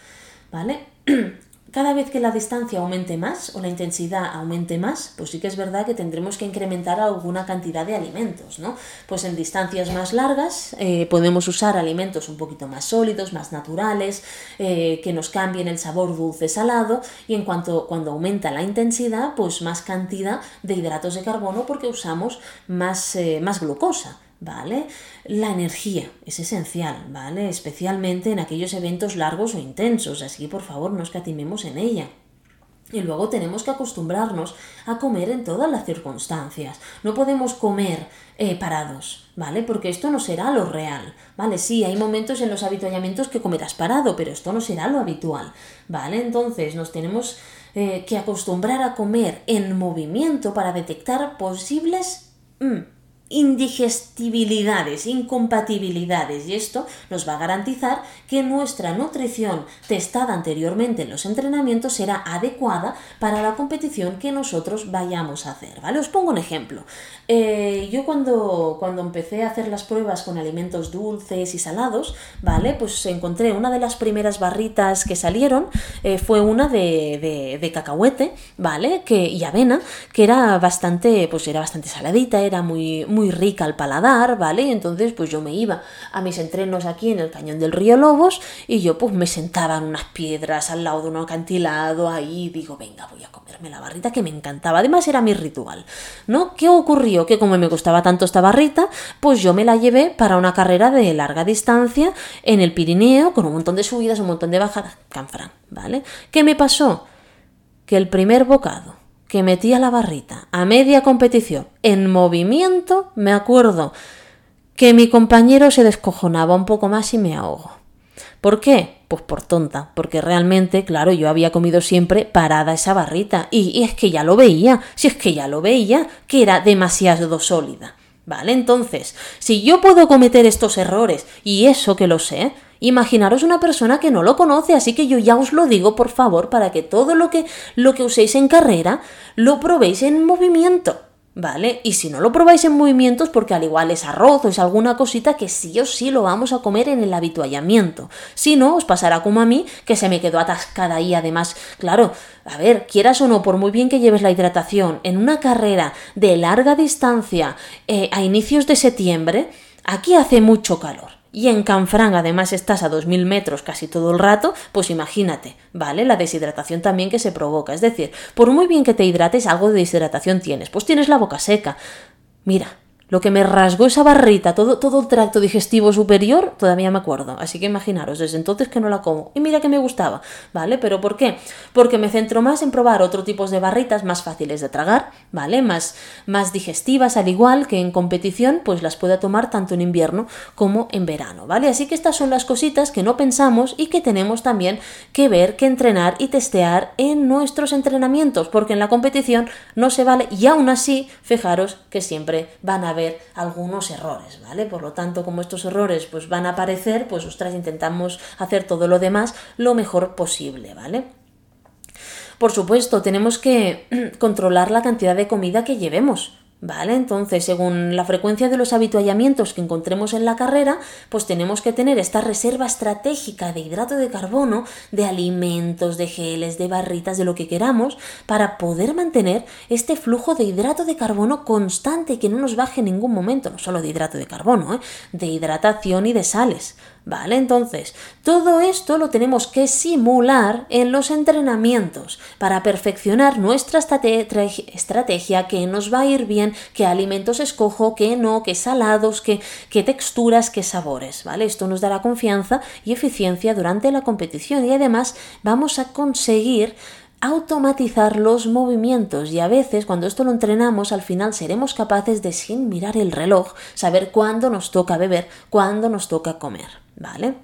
¿vale? Cada vez que la distancia aumente más o la intensidad aumente más, pues sí que es verdad que tendremos que incrementar alguna cantidad de alimentos, ¿no? Pues en distancias más largas eh, podemos usar alimentos un poquito más sólidos, más naturales, eh, que nos cambien el sabor dulce-salado y en cuanto cuando aumenta la intensidad, pues más cantidad de hidratos de carbono porque usamos más, eh, más glucosa. ¿Vale? La energía es esencial, ¿vale? Especialmente en aquellos eventos largos o intensos, así que por favor no escatimemos en ella. Y luego tenemos que acostumbrarnos a comer en todas las circunstancias. No podemos comer eh, parados, ¿vale? Porque esto no será lo real, ¿vale? Sí, hay momentos en los habituallamientos que comerás parado, pero esto no será lo habitual, ¿vale? Entonces nos tenemos eh, que acostumbrar a comer en movimiento para detectar posibles... Mm, indigestibilidades, incompatibilidades y esto nos va a garantizar que nuestra nutrición testada anteriormente en los entrenamientos será adecuada para la competición que nosotros vayamos a hacer, ¿vale? Os pongo un ejemplo. Eh, yo cuando, cuando empecé a hacer las pruebas con alimentos dulces y salados, ¿vale? Pues encontré una de las primeras barritas que salieron, eh, fue una de, de, cacahuete, ¿vale? Que, y avena, que era bastante, pues era bastante saladita, era muy muy rica al paladar, ¿vale? Y entonces pues yo me iba a mis entrenos aquí en el cañón del río Lobos y yo pues me sentaba en unas piedras al lado de un acantilado ahí y digo, venga, voy a comerme la barrita que me encantaba. Además era mi ritual, ¿no? ¿Qué ocurrió? Que como me gustaba tanto esta barrita, pues yo me la llevé para una carrera de larga distancia en el Pirineo con un montón de subidas, un montón de bajadas, canfrán, ¿vale? ¿Qué me pasó? Que el primer bocado que metía la barrita a media competición en movimiento, me acuerdo que mi compañero se descojonaba un poco más y me ahogo. ¿Por qué? Pues por tonta, porque realmente, claro, yo había comido siempre parada esa barrita y, y es que ya lo veía, si es que ya lo veía, que era demasiado sólida. ¿Vale? Entonces, si yo puedo cometer estos errores, y eso que lo sé, Imaginaros una persona que no lo conoce, así que yo ya os lo digo, por favor, para que todo lo que, lo que uséis en carrera lo probéis en movimiento. ¿Vale? Y si no lo probáis en movimientos, porque al igual es arroz o es alguna cosita que sí o sí lo vamos a comer en el habituallamiento. Si no, os pasará como a mí, que se me quedó atascada ahí. Además, claro, a ver, quieras o no, por muy bien que lleves la hidratación en una carrera de larga distancia eh, a inicios de septiembre, aquí hace mucho calor y en Canfrán además estás a 2.000 metros casi todo el rato, pues imagínate, ¿vale? La deshidratación también que se provoca. Es decir, por muy bien que te hidrates, algo de deshidratación tienes. Pues tienes la boca seca. Mira, lo que me rasgó esa barrita, todo, todo el tracto digestivo superior, todavía me acuerdo. Así que imaginaros, desde entonces que no la como. Y mira que me gustaba, ¿vale? ¿Pero por qué? Porque me centro más en probar otro tipo de barritas más fáciles de tragar, ¿vale? Más, más digestivas, al igual que en competición, pues las pueda tomar tanto en invierno como en verano, ¿vale? Así que estas son las cositas que no pensamos y que tenemos también que ver, que entrenar y testear en nuestros entrenamientos, porque en la competición no se vale y aún así, fijaros que siempre van a haber algunos errores, ¿vale? Por lo tanto, como estos errores pues van a aparecer, pues ostras, intentamos hacer todo lo demás lo mejor posible, ¿vale? Por supuesto, tenemos que controlar la cantidad de comida que llevemos. ¿Vale? Entonces, según la frecuencia de los habituallamientos que encontremos en la carrera, pues tenemos que tener esta reserva estratégica de hidrato de carbono, de alimentos, de geles, de barritas, de lo que queramos, para poder mantener este flujo de hidrato de carbono constante que no nos baje en ningún momento, no solo de hidrato de carbono, ¿eh? de hidratación y de sales. ¿Vale? Entonces, todo esto lo tenemos que simular en los entrenamientos para perfeccionar nuestra estrategia, que nos va a ir bien, qué alimentos escojo, qué no, qué salados, qué, qué texturas, qué sabores, ¿vale? Esto nos dará confianza y eficiencia durante la competición y además vamos a conseguir automatizar los movimientos y a veces cuando esto lo entrenamos al final seremos capaces de sin mirar el reloj saber cuándo nos toca beber, cuándo nos toca comer, ¿vale?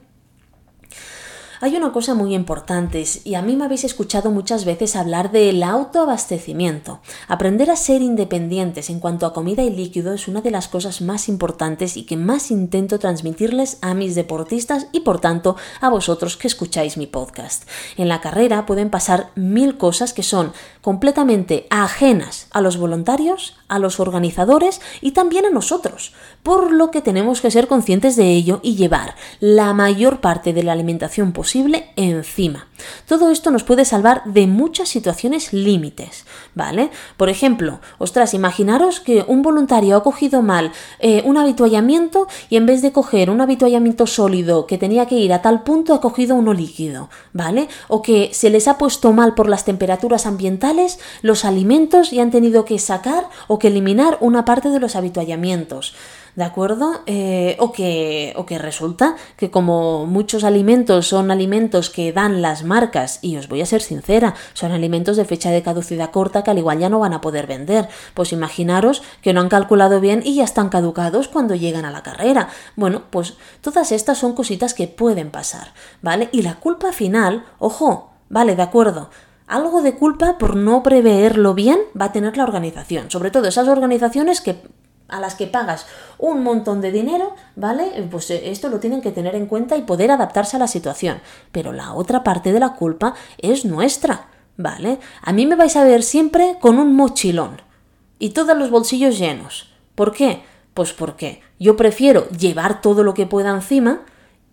Hay una cosa muy importante y a mí me habéis escuchado muchas veces hablar del autoabastecimiento. Aprender a ser independientes en cuanto a comida y líquido es una de las cosas más importantes y que más intento transmitirles a mis deportistas y por tanto a vosotros que escucháis mi podcast. En la carrera pueden pasar mil cosas que son completamente ajenas a los voluntarios, a los organizadores y también a nosotros, por lo que tenemos que ser conscientes de ello y llevar la mayor parte de la alimentación posible encima. Todo esto nos puede salvar de muchas situaciones límites, ¿vale? Por ejemplo, ostras, imaginaros que un voluntario ha cogido mal eh, un habituallamiento y en vez de coger un habituallamiento sólido que tenía que ir a tal punto ha cogido uno líquido, ¿vale? O que se les ha puesto mal por las temperaturas ambientales los alimentos y han tenido que sacar o que eliminar una parte de los habituallamientos. ¿De acuerdo? Eh, o, que, o que resulta que como muchos alimentos son alimentos que dan las marcas, y os voy a ser sincera, son alimentos de fecha de caducidad corta que al igual ya no van a poder vender, pues imaginaros que no han calculado bien y ya están caducados cuando llegan a la carrera. Bueno, pues todas estas son cositas que pueden pasar, ¿vale? Y la culpa final, ojo, vale, de acuerdo, algo de culpa por no preverlo bien va a tener la organización, sobre todo esas organizaciones que a las que pagas un montón de dinero, ¿vale? Pues eh, esto lo tienen que tener en cuenta y poder adaptarse a la situación. Pero la otra parte de la culpa es nuestra, ¿vale? A mí me vais a ver siempre con un mochilón y todos los bolsillos llenos. ¿Por qué? Pues porque yo prefiero llevar todo lo que pueda encima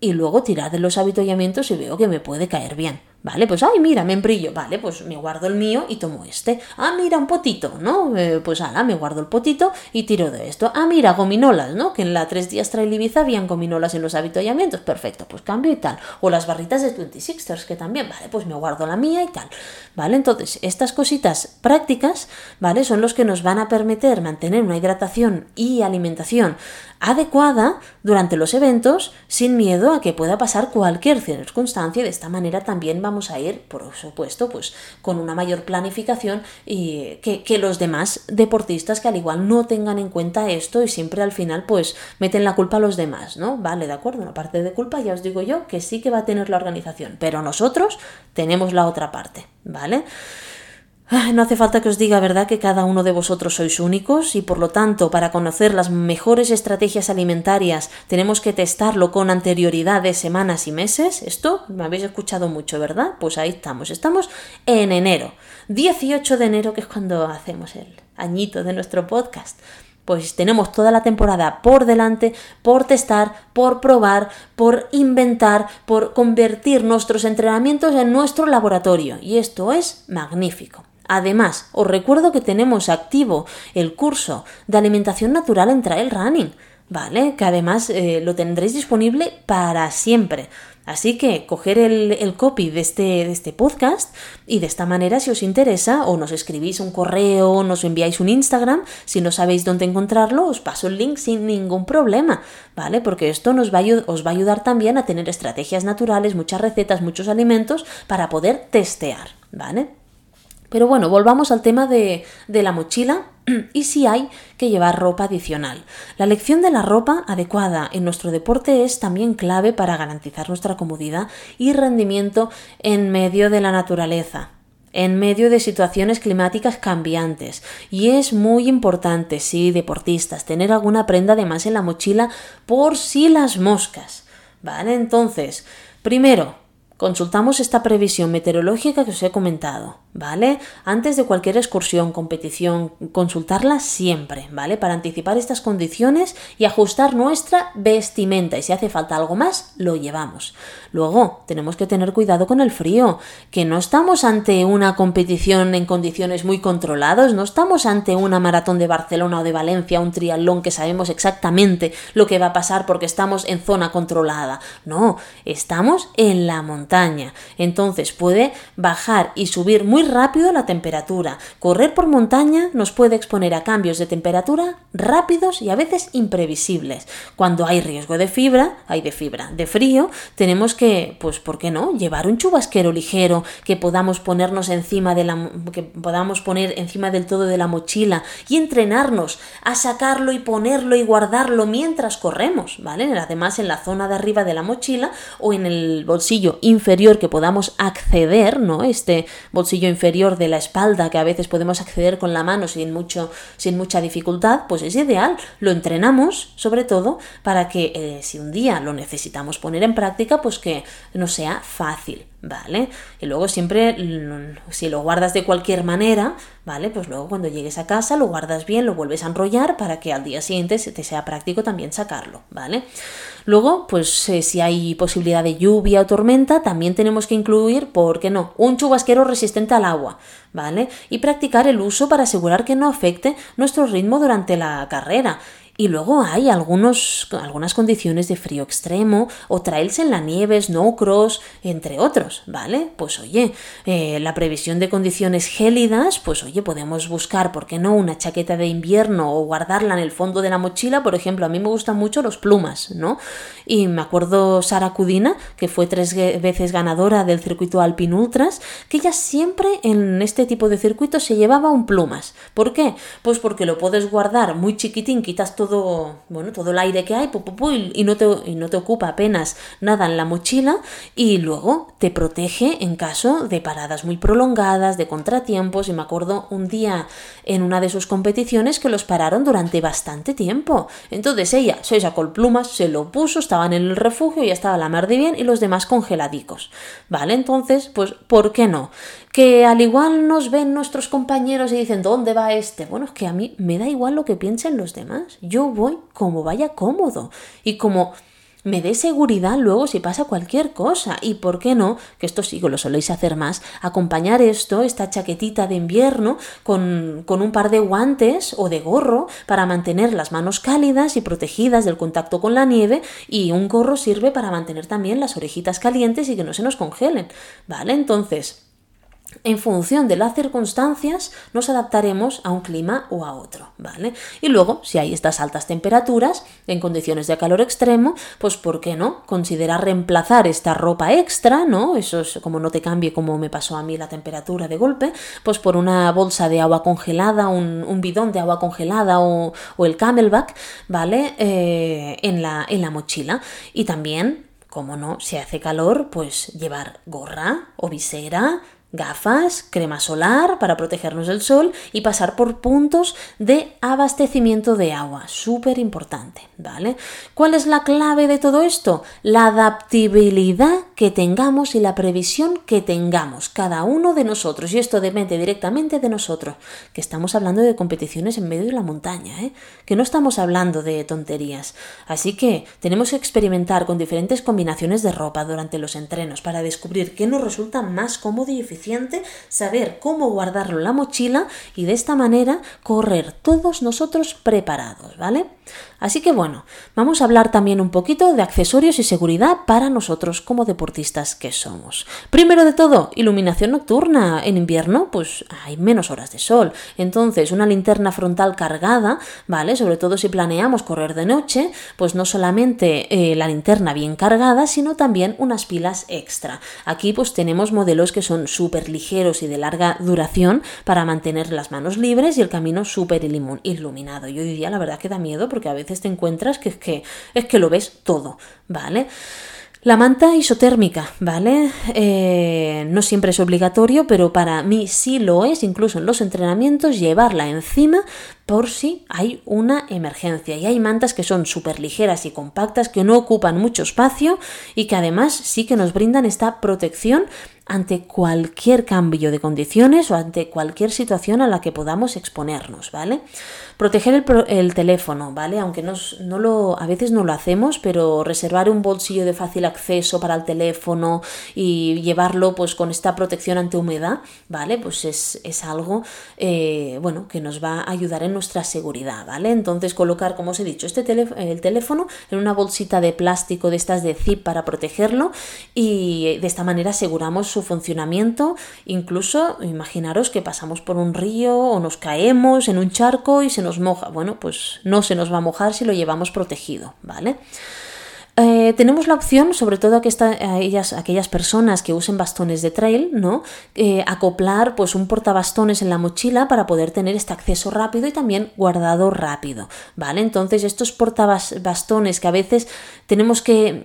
y luego tirar de los habituallamientos y veo que me puede caer bien. Vale, pues, ay, mira, me embrillo. Vale, pues me guardo el mío y tomo este. Ah, mira, un potito, ¿no? Eh, pues ala, me guardo el potito y tiro de esto. Ah, mira, gominolas, ¿no? Que en la tres días trae Ibiza habían gominolas en los habituallamientos. Perfecto, pues cambio y tal. O las barritas de 26ers, que también, vale, pues me guardo la mía y tal. Vale, entonces, estas cositas prácticas, ¿vale? Son los que nos van a permitir mantener una hidratación y alimentación adecuada durante los eventos sin miedo a que pueda pasar cualquier circunstancia. De esta manera también vamos a ir, por supuesto, pues con una mayor planificación y que, que los demás deportistas que al igual no tengan en cuenta esto y siempre al final pues meten la culpa a los demás, ¿no? Vale, de acuerdo, una parte de culpa ya os digo yo que sí que va a tener la organización, pero nosotros tenemos la otra parte, ¿vale? No hace falta que os diga, ¿verdad?, que cada uno de vosotros sois únicos y por lo tanto, para conocer las mejores estrategias alimentarias, tenemos que testarlo con anterioridad de semanas y meses. Esto me habéis escuchado mucho, ¿verdad? Pues ahí estamos. Estamos en enero, 18 de enero, que es cuando hacemos el añito de nuestro podcast. Pues tenemos toda la temporada por delante, por testar, por probar, por inventar, por convertir nuestros entrenamientos en nuestro laboratorio. Y esto es magnífico. Además, os recuerdo que tenemos activo el curso de alimentación natural en Trail Running, ¿vale? Que además eh, lo tendréis disponible para siempre. Así que coger el, copy de este, de este, podcast y de esta manera, si os interesa, o nos escribís un correo, o nos enviáis un Instagram, si no sabéis dónde encontrarlo, os paso el link sin ningún problema, ¿vale? Porque esto os va a ayudar también a tener estrategias naturales, muchas recetas, muchos alimentos para poder testear, ¿vale? Pero bueno, volvamos al tema de, la mochila y si hay que llevar ropa adicional. La elección de la ropa adecuada en nuestro deporte es también clave para garantizar nuestra comodidad y rendimiento en medio de la naturaleza en medio de situaciones climáticas cambiantes. Y es muy importante, sí, deportistas, tener alguna prenda de más en la mochila por si las moscas. ¿Vale? Entonces, primero, Consultamos esta previsión meteorológica que os he comentado, ¿vale? Antes de cualquier excursión, competición, consultarla siempre, ¿vale? Para anticipar estas condiciones y ajustar nuestra vestimenta y si hace falta algo más, lo llevamos. Luego, tenemos que tener cuidado con el frío, que no estamos ante una competición en condiciones muy controladas, no estamos ante una maratón de Barcelona o de Valencia, un triatlón que sabemos exactamente lo que va a pasar porque estamos en zona controlada. No, estamos en la montaña. Entonces puede bajar y subir muy rápido la temperatura. Correr por montaña nos puede exponer a cambios de temperatura rápidos y a veces imprevisibles. Cuando hay riesgo de fibra, hay de fibra, de frío, tenemos que, pues, ¿por qué no? Llevar un chubasquero ligero que podamos ponernos encima de la, que podamos poner encima del todo de la mochila y entrenarnos a sacarlo y ponerlo y guardarlo mientras corremos, ¿vale? Además en la zona de arriba de la mochila o en el bolsillo inferior que podamos acceder, ¿no? Este bolsillo inferior de la espalda que a veces podemos acceder con la mano sin, mucho, sin mucha dificultad, pues es ideal. Lo entrenamos sobre todo para que eh, si un día lo necesitamos poner en práctica, pues que no sea fácil. ¿vale? Y luego siempre, si lo guardas de cualquier manera, ¿vale? Pues luego cuando llegues a casa lo guardas bien, lo vuelves a enrollar para que al día siguiente te sea práctico también sacarlo, ¿vale? Luego, pues eh, si hay posibilidad de lluvia o tormenta, también tenemos que incluir, ¿por qué no?, un chubasquero resistente al agua, ¿vale? Y practicar el uso para asegurar que no afecte nuestro ritmo durante la carrera. Y luego hay algunos, algunas condiciones de frío extremo o trails en la nieve, snowcross, entre otros, ¿vale? Pues oye, eh, la previsión de condiciones gélidas, pues oye, podemos buscar, ¿por qué no?, una chaqueta de invierno o guardarla en el fondo de la mochila, por ejemplo, a mí me gustan mucho los plumas, ¿no? Y me acuerdo Sara Cudina, que fue tres veces ganadora del circuito Alpine Ultras, que ella siempre en este tipo de circuitos se llevaba un plumas. ¿Por qué? Pues porque lo puedes guardar muy chiquitín, quitas todo todo, bueno, todo el aire que hay y, no te, ocupa apenas nada en la mochila y luego te protege en caso de paradas muy prolongadas, de contratiempos y me acuerdo un día en una de sus competiciones que los pararon durante bastante tiempo. Entonces ella se sacó el plumas, se lo puso, estaba en el refugio, ya estaba la mar de bien y los demás congeladicos. ¿Vale? Entonces, pues, ¿por qué no? Que al igual nos ven nuestros compañeros y dicen, ¿dónde va este? Bueno, es que a mí me da igual lo que piensen los demás. Yo voy como vaya cómodo y como me dé seguridad luego si pasa cualquier cosa. Y por qué no, que esto sí que lo soléis hacer más, acompañar esto, esta chaquetita de invierno, con, con, un par de guantes o de gorro para mantener las manos cálidas y protegidas del contacto con la nieve. Y un gorro sirve para mantener también las orejitas calientes y que no se nos congelen. ¿Vale? Entonces en función de las circunstancias nos adaptaremos a un clima o a otro, ¿vale? Y luego, si hay estas altas temperaturas en condiciones de calor extremo, pues ¿por qué no? Considerar reemplazar esta ropa extra, ¿no? Eso es como no te cambie como me pasó a mí la temperatura de golpe, pues por una bolsa de agua congelada, un, bidón de agua congelada o, el camelback, ¿vale? Eh, en, la, en la mochila. Y también como no, si hace calor, pues llevar gorra o visera, gafas, crema solar para protegernos del sol y pasar por puntos de abastecimiento de agua. Súper importante, ¿vale? ¿Cuál es la clave de todo esto? La adaptabilidad que tengamos y la previsión que tengamos cada uno de nosotros. Y esto depende directamente de nosotros, que estamos hablando de competiciones en medio de la montaña, ¿eh? que no estamos hablando de tonterías. Así que tenemos que experimentar con diferentes combinaciones de ropa durante los entrenos para descubrir qué nos resulta más cómodo y eficiente saber cómo guardarlo en la mochila y de esta manera correr todos nosotros preparados, ¿vale? Así que bueno, vamos a hablar también un poquito de accesorios y seguridad para nosotros como deportistas que somos. Primero de todo, iluminación nocturna. En invierno, pues hay menos horas de sol. Entonces, una linterna frontal cargada, ¿vale? Sobre todo si planeamos correr de noche, pues no solamente eh, la linterna bien cargada, sino también unas pilas extra. Aquí pues tenemos modelos que son súper ligeros y de larga duración para mantener las manos libres y el camino súper iluminado. Y hoy día la verdad que da miedo porque a veces te encuentras que es que, es que lo ves todo, ¿vale? La manta isotérmica, ¿vale? Eh, no siempre es obligatorio, pero para mí sí lo es, incluso en los entrenamientos, llevarla encima por si hay una emergencia. Y hay mantas que son súper ligeras y compactas, que no ocupan mucho espacio y que además sí que nos brindan esta protección ante cualquier cambio de condiciones o ante cualquier situación a la que podamos exponernos, ¿vale? Proteger el, teléfono, ¿vale? Aunque no lo, a veces no lo hacemos, pero reservar un bolsillo de fácil acceso para el teléfono y llevarlo pues con esta protección ante humedad, ¿vale? Pues es, algo, eh, bueno, que nos va a ayudar en nuestra seguridad, ¿vale? Entonces colocar, como os he dicho, este el teléfono en una bolsita de plástico de estas de zip para protegerlo y de esta manera aseguramos su funcionamiento, incluso imaginaros que pasamos por un río o nos caemos en un charco y se nos nos moja. Bueno, pues no se nos va a mojar si lo llevamos protegido, ¿vale? Eh, tenemos la opción, sobre todo a ellas, aquellas personas que usen bastones de trail, ¿no? Eh, acoplar pues un portabastones en la mochila para poder tener este acceso rápido y también guardado rápido, ¿vale? Entonces estos portabastones que a veces tenemos que,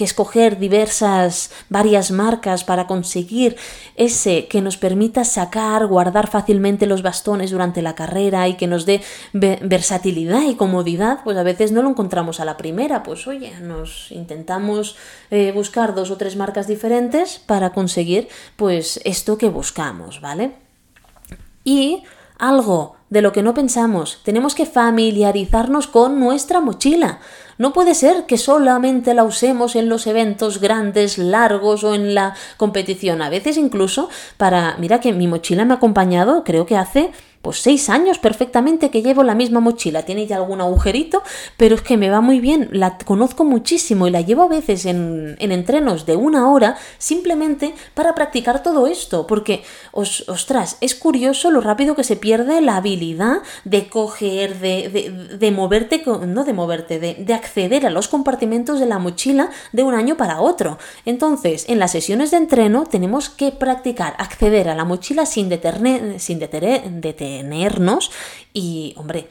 que escoger diversas, varias marcas para conseguir ese que nos permita sacar, guardar fácilmente los bastones durante la carrera y que nos dé versatilidad y comodidad, pues a veces no lo encontramos a la primera, pues oye, no intentamos eh, buscar dos o tres marcas diferentes para conseguir pues esto que buscamos, ¿vale? Y algo de lo que no pensamos, tenemos que familiarizarnos con nuestra mochila. No puede ser que solamente la usemos en los eventos grandes, largos o en la competición. A veces incluso para... Mira que mi mochila me ha acompañado, creo que hace pues seis años perfectamente que llevo la misma mochila. Tiene ya algún agujerito, pero es que me va muy bien. La conozco muchísimo y la llevo a veces en, entrenos de una hora simplemente para practicar todo esto. Porque, ostras, es curioso lo rápido que se pierde la habilidad de coger, de, de, moverte, no de moverte, de, de acceder a los compartimentos de la mochila de un año para otro. Entonces, en las sesiones de entreno tenemos que practicar acceder a la mochila sin, detener, sin detener tenernos y, hombre,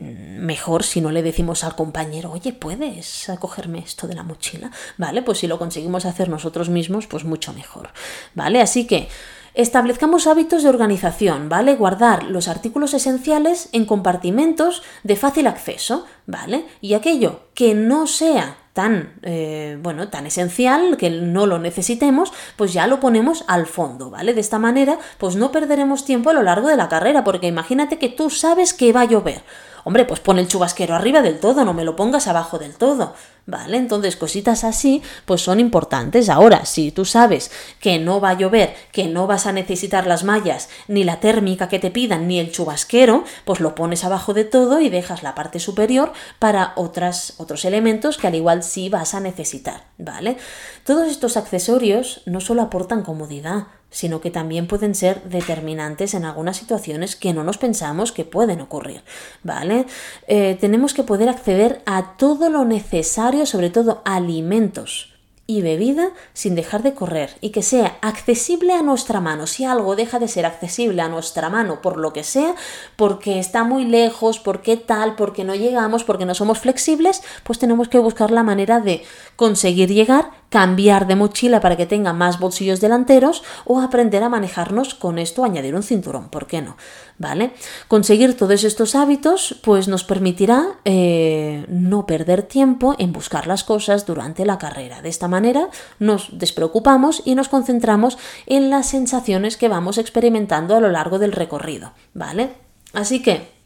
mejor si no le decimos al compañero, oye, ¿puedes acogerme esto de la mochila? ¿Vale? Pues si lo conseguimos hacer nosotros mismos, pues mucho mejor. ¿Vale? Así que establezcamos hábitos de organización, ¿vale? Guardar los artículos esenciales en compartimentos de fácil acceso, ¿vale? Y aquello que no sea tan, eh, bueno, tan esencial, que no lo necesitemos, pues ya lo ponemos al fondo, ¿vale? De esta manera, pues no perderemos tiempo a lo largo de la carrera, porque imagínate que tú sabes que va a llover. Hombre, pues pon el chubasquero arriba del todo, no me lo pongas abajo del todo. ¿Vale? Entonces, cositas así, pues son importantes. Ahora, si tú sabes que no va a llover, que no vas a necesitar las mallas, ni la térmica que te pidan, ni el chubasquero, pues lo pones abajo de todo y dejas la parte superior para otras, otros elementos que al igual sí vas a necesitar, ¿vale? Todos estos accesorios no solo aportan comodidad, sino que también pueden ser determinantes en algunas situaciones que no nos pensamos que pueden ocurrir, ¿vale? Eh, tenemos que poder acceder a todo lo necesario, sobre todo alimentos, y bebida sin dejar de correr y que sea accesible a nuestra mano. Si algo deja de ser accesible a nuestra mano por lo que sea, porque está muy lejos, porque tal, porque no llegamos, porque no somos flexibles, pues tenemos que buscar la manera de conseguir llegar cambiar de mochila para que tenga más bolsillos delanteros o aprender a manejarnos con esto, añadir un cinturón, ¿por qué no? ¿Vale? Conseguir todos estos hábitos pues nos permitirá eh, no perder tiempo en buscar las cosas durante la carrera. De esta manera nos despreocupamos y nos concentramos en las sensaciones que vamos experimentando a lo largo del recorrido, ¿vale? Así que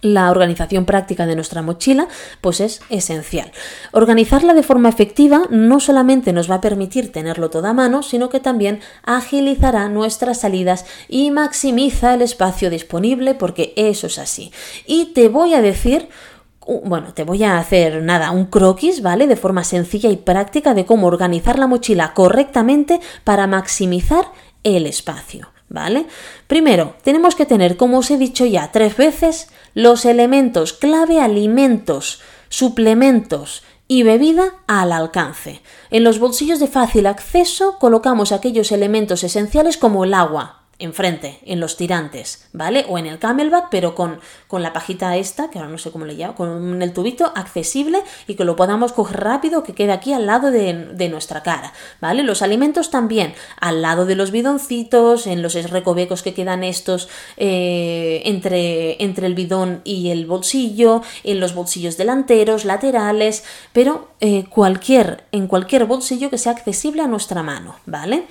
la organización práctica de nuestra mochila pues es esencial. Organizarla de forma efectiva no solamente nos va a permitir tenerlo todo a mano, sino que también agilizará nuestras salidas y maximiza el espacio disponible porque eso es así. Y te voy a decir bueno, te voy a hacer nada, un croquis, ¿vale? De forma sencilla y práctica de cómo organizar la mochila correctamente para maximizar el espacio. ¿vale? Primero, tenemos que tener, como os he dicho ya tres veces, los elementos clave alimentos, suplementos y bebida al alcance. En los bolsillos de fácil acceso colocamos aquellos elementos esenciales como el agua, enfrente, en los tirantes, ¿vale? O en el camelback, pero con, con, la pajita esta, que ahora no sé cómo le llamo, con el tubito accesible y que lo podamos coger rápido, que quede aquí al lado de, nuestra cara, ¿vale? Los alimentos también, al lado de los bidoncitos, en los recovecos que quedan estos eh, entre, entre el bidón y el bolsillo, en los bolsillos delanteros, laterales, pero eh, cualquier, en cualquier bolsillo que sea accesible a nuestra mano, ¿vale?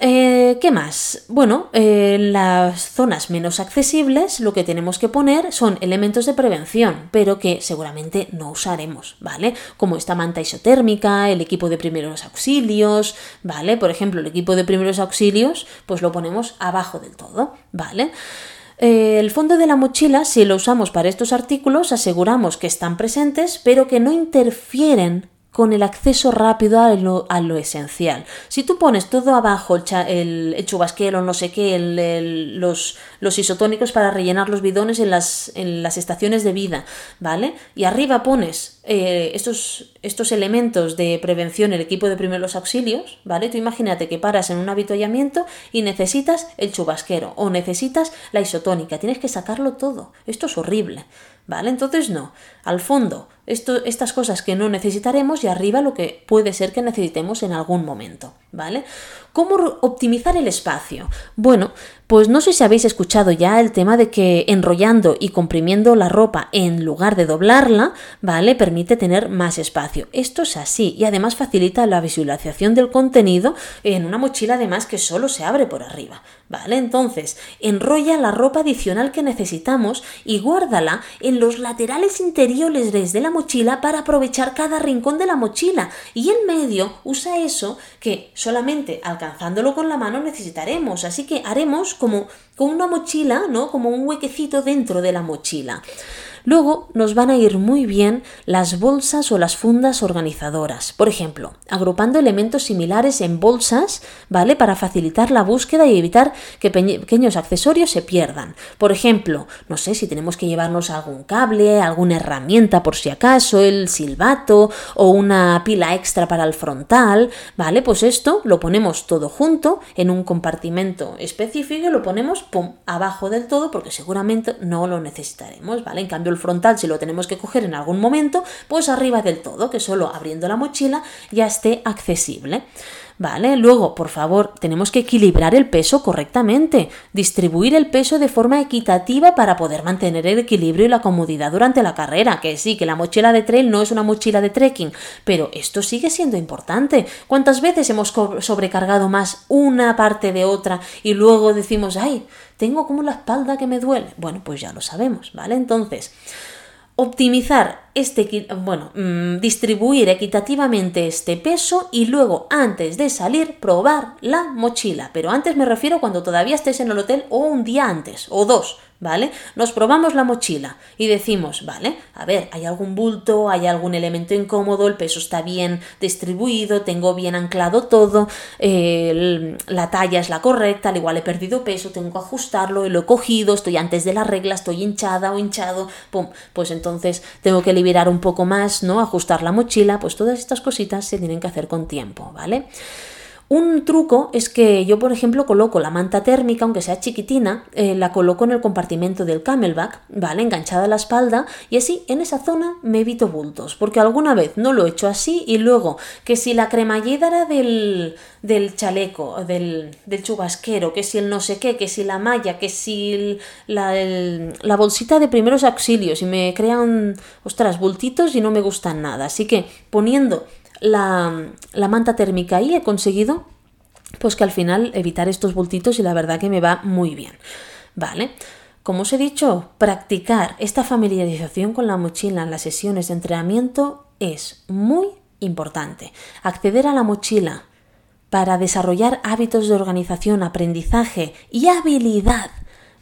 Eh, ¿Qué más? Bueno, en las zonas menos accesibles lo que tenemos que poner son elementos de prevención, pero que seguramente no usaremos, ¿vale? Como esta manta isotérmica, el equipo de primeros auxilios, ¿vale? Por ejemplo, el equipo de primeros auxilios, pues lo ponemos abajo del todo, ¿vale? Eh, el fondo de la mochila, si lo usamos para estos artículos, aseguramos que están presentes, pero que no interfieren con el acceso rápido a lo, esencial. Si tú pones todo abajo, el, chubasquero, no sé qué, los, isotónicos para rellenar los bidones en las, en las estaciones de vida, ¿vale? Y arriba pones eh, estos, estos elementos de prevención, el equipo de primeros auxilios, ¿vale? Tú imagínate que paras en un avituallamiento y necesitas el chubasquero o necesitas la isotónica, tienes que sacarlo todo. Esto es horrible, ¿vale? Entonces no, al fondo estas cosas que no necesitaremos y arriba lo que puede ser que necesitemos en algún momento, ¿vale? ¿Cómo optimizar el espacio? Bueno, pues no sé si habéis escuchado ya el tema de que enrollando y comprimiendo la ropa en lugar de doblarla, ¿vale? Permite tener más espacio. Esto es así y además facilita la visualización del contenido en una mochila además que solo se abre por arriba, ¿vale? Entonces, enrolla la ropa adicional que necesitamos y guárdala en los laterales interiores de la mochila para aprovechar cada rincón de la mochila. Y en medio usa eso que solamente alcanzándolo con la mano necesitaremos, así que haremos como con una mochila, ¿no? Como un huequecito dentro de la mochila. Luego nos van a ir muy bien las bolsas o las fundas organizadoras. Por ejemplo, agrupando elementos similares en bolsas, ¿vale? Para facilitar la búsqueda y evitar que pequeños accesorios se pierdan. Por ejemplo, no sé si tenemos que llevarnos algún cable, alguna herramienta por si acaso, el silbato o una pila extra para el frontal, ¿vale? Pues esto lo ponemos todo junto en un compartimento específico y lo ponemos abajo del todo porque seguramente no lo necesitaremos, ¿vale? En cambio el frontal, si lo tenemos que coger en algún momento, pues arriba del todo, que solo abriendo la mochila ya esté accesible. ¿Vale? Luego, por favor, tenemos que equilibrar el peso correctamente, distribuir el peso de forma equitativa para poder mantener el equilibrio y la comodidad durante la carrera. Que sí, que la mochila de trail no es una mochila de trekking, pero esto sigue siendo importante. ¿Cuántas veces hemos sobrecargado más una parte de otra y luego decimos, ay, tengo como la espalda que me duele? Bueno, pues ya lo sabemos, ¿vale? Entonces, optimizar este, bueno, mm, distribuir equitativamente este peso y luego antes de salir probar la mochila. Pero antes me refiero cuando todavía estés en el hotel o un día antes o dos. ¿Vale? Nos probamos la mochila y decimos, vale, a ver, hay algún bulto, hay algún elemento incómodo, el peso está bien distribuido, tengo bien anclado todo, la talla es la correcta, al igual he perdido peso, tengo que ajustarlo, lo he cogido, estoy antes de la regla, estoy hinchada o hinchado, pum, pues entonces tengo que liberar un poco más, ¿no? Ajustar la mochila, pues todas estas cositas se tienen que hacer con tiempo, ¿vale? Un truco es que yo, por ejemplo, coloco la manta térmica, aunque sea chiquitina, eh, la coloco en el compartimento del camelback, ¿vale? Enganchada a la espalda, y así en esa zona me evito bultos, porque alguna vez no lo he hecho así y luego que si la cremallera del, del chaleco, del, del, chubasquero, que si el no sé qué, que si la malla, que si la, la bolsita de primeros auxilios, y me crean, ostras, bultitos y no me gustan nada. Así que poniendo la, manta térmica y he conseguido pues que al final evitar estos bultitos y la verdad que me va muy bien. Vale. Como os he dicho, practicar esta familiarización con la mochila en las sesiones de entrenamiento es muy importante. Acceder a la mochila para desarrollar hábitos de organización, aprendizaje y habilidad,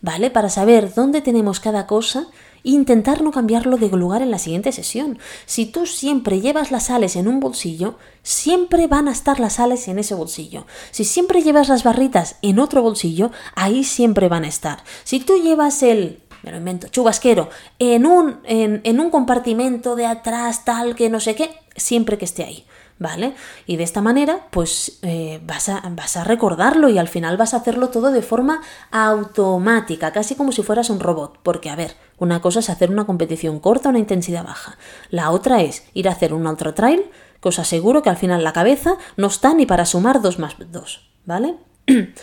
¿vale? Para saber dónde tenemos cada cosa intentar no cambiarlo de lugar en la siguiente sesión. Si tú siempre llevas las sales en un bolsillo, siempre van a estar las sales en ese bolsillo. Si siempre llevas las barritas en otro bolsillo, ahí siempre van a estar. Si tú llevas el me lo invento, chubasquero, en un, en, en un compartimento de atrás, tal, que no sé qué, siempre que esté ahí. ¿Vale? Y de esta manera, pues eh, vas, a, vas, a, recordarlo y al final vas a hacerlo todo de forma automática, casi como si fueras un robot. Porque, a ver, una cosa es hacer una competición corta a una intensidad baja. La otra es ir a hacer un ultra trail, que os aseguro que al final la cabeza no está ni para sumar 2 más 2, ¿vale?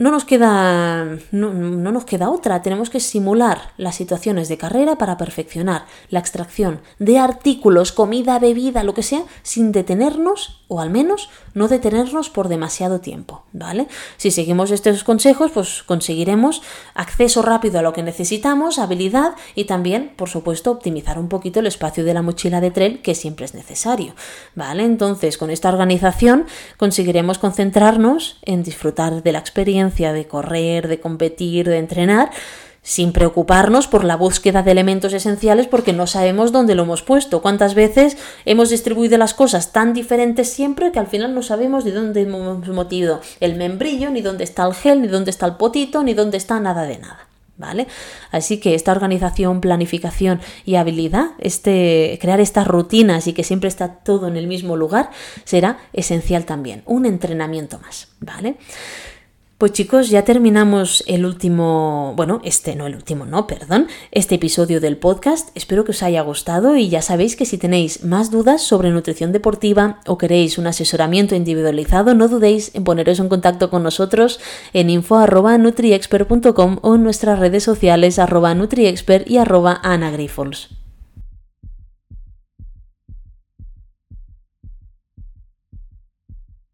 no nos queda no, nos queda otra, tenemos que simular las situaciones de carrera para perfeccionar la extracción de artículos, comida, bebida, lo que sea, sin detenernos o al menos no detenernos por demasiado tiempo, ¿vale? Si seguimos estos consejos, pues conseguiremos acceso rápido a lo que necesitamos, habilidad y también, por supuesto, optimizar un poquito el espacio de la mochila de trail que siempre es necesario, ¿vale? Entonces, con esta organización conseguiremos concentrarnos en disfrutar de la experiencia de correr, de competir, de entrenar sin preocuparnos por la búsqueda de elementos esenciales porque no sabemos dónde lo hemos puesto. ¿Cuántas veces hemos distribuido las cosas tan diferentes siempre que al final no sabemos de dónde hemos metido el membrillo, ni dónde está el gel, ni dónde está el potito, ni dónde está nada de nada? ¿Vale? Así que esta organización, planificación y habilidad, este, crear estas rutinas y que siempre está todo en el mismo lugar, será esencial también. Un entrenamiento más, ¿vale? Pues chicos, ya terminamos el último, bueno, este no el último, no, perdón, este episodio del podcast. Espero que os haya gustado y ya sabéis que si tenéis más dudas sobre nutrición deportiva o queréis un asesoramiento individualizado, no dudéis en poneros en contacto con nosotros en info.nutriexpert.com o en nuestras redes sociales arroba nutriexpert y arroba anagrifols.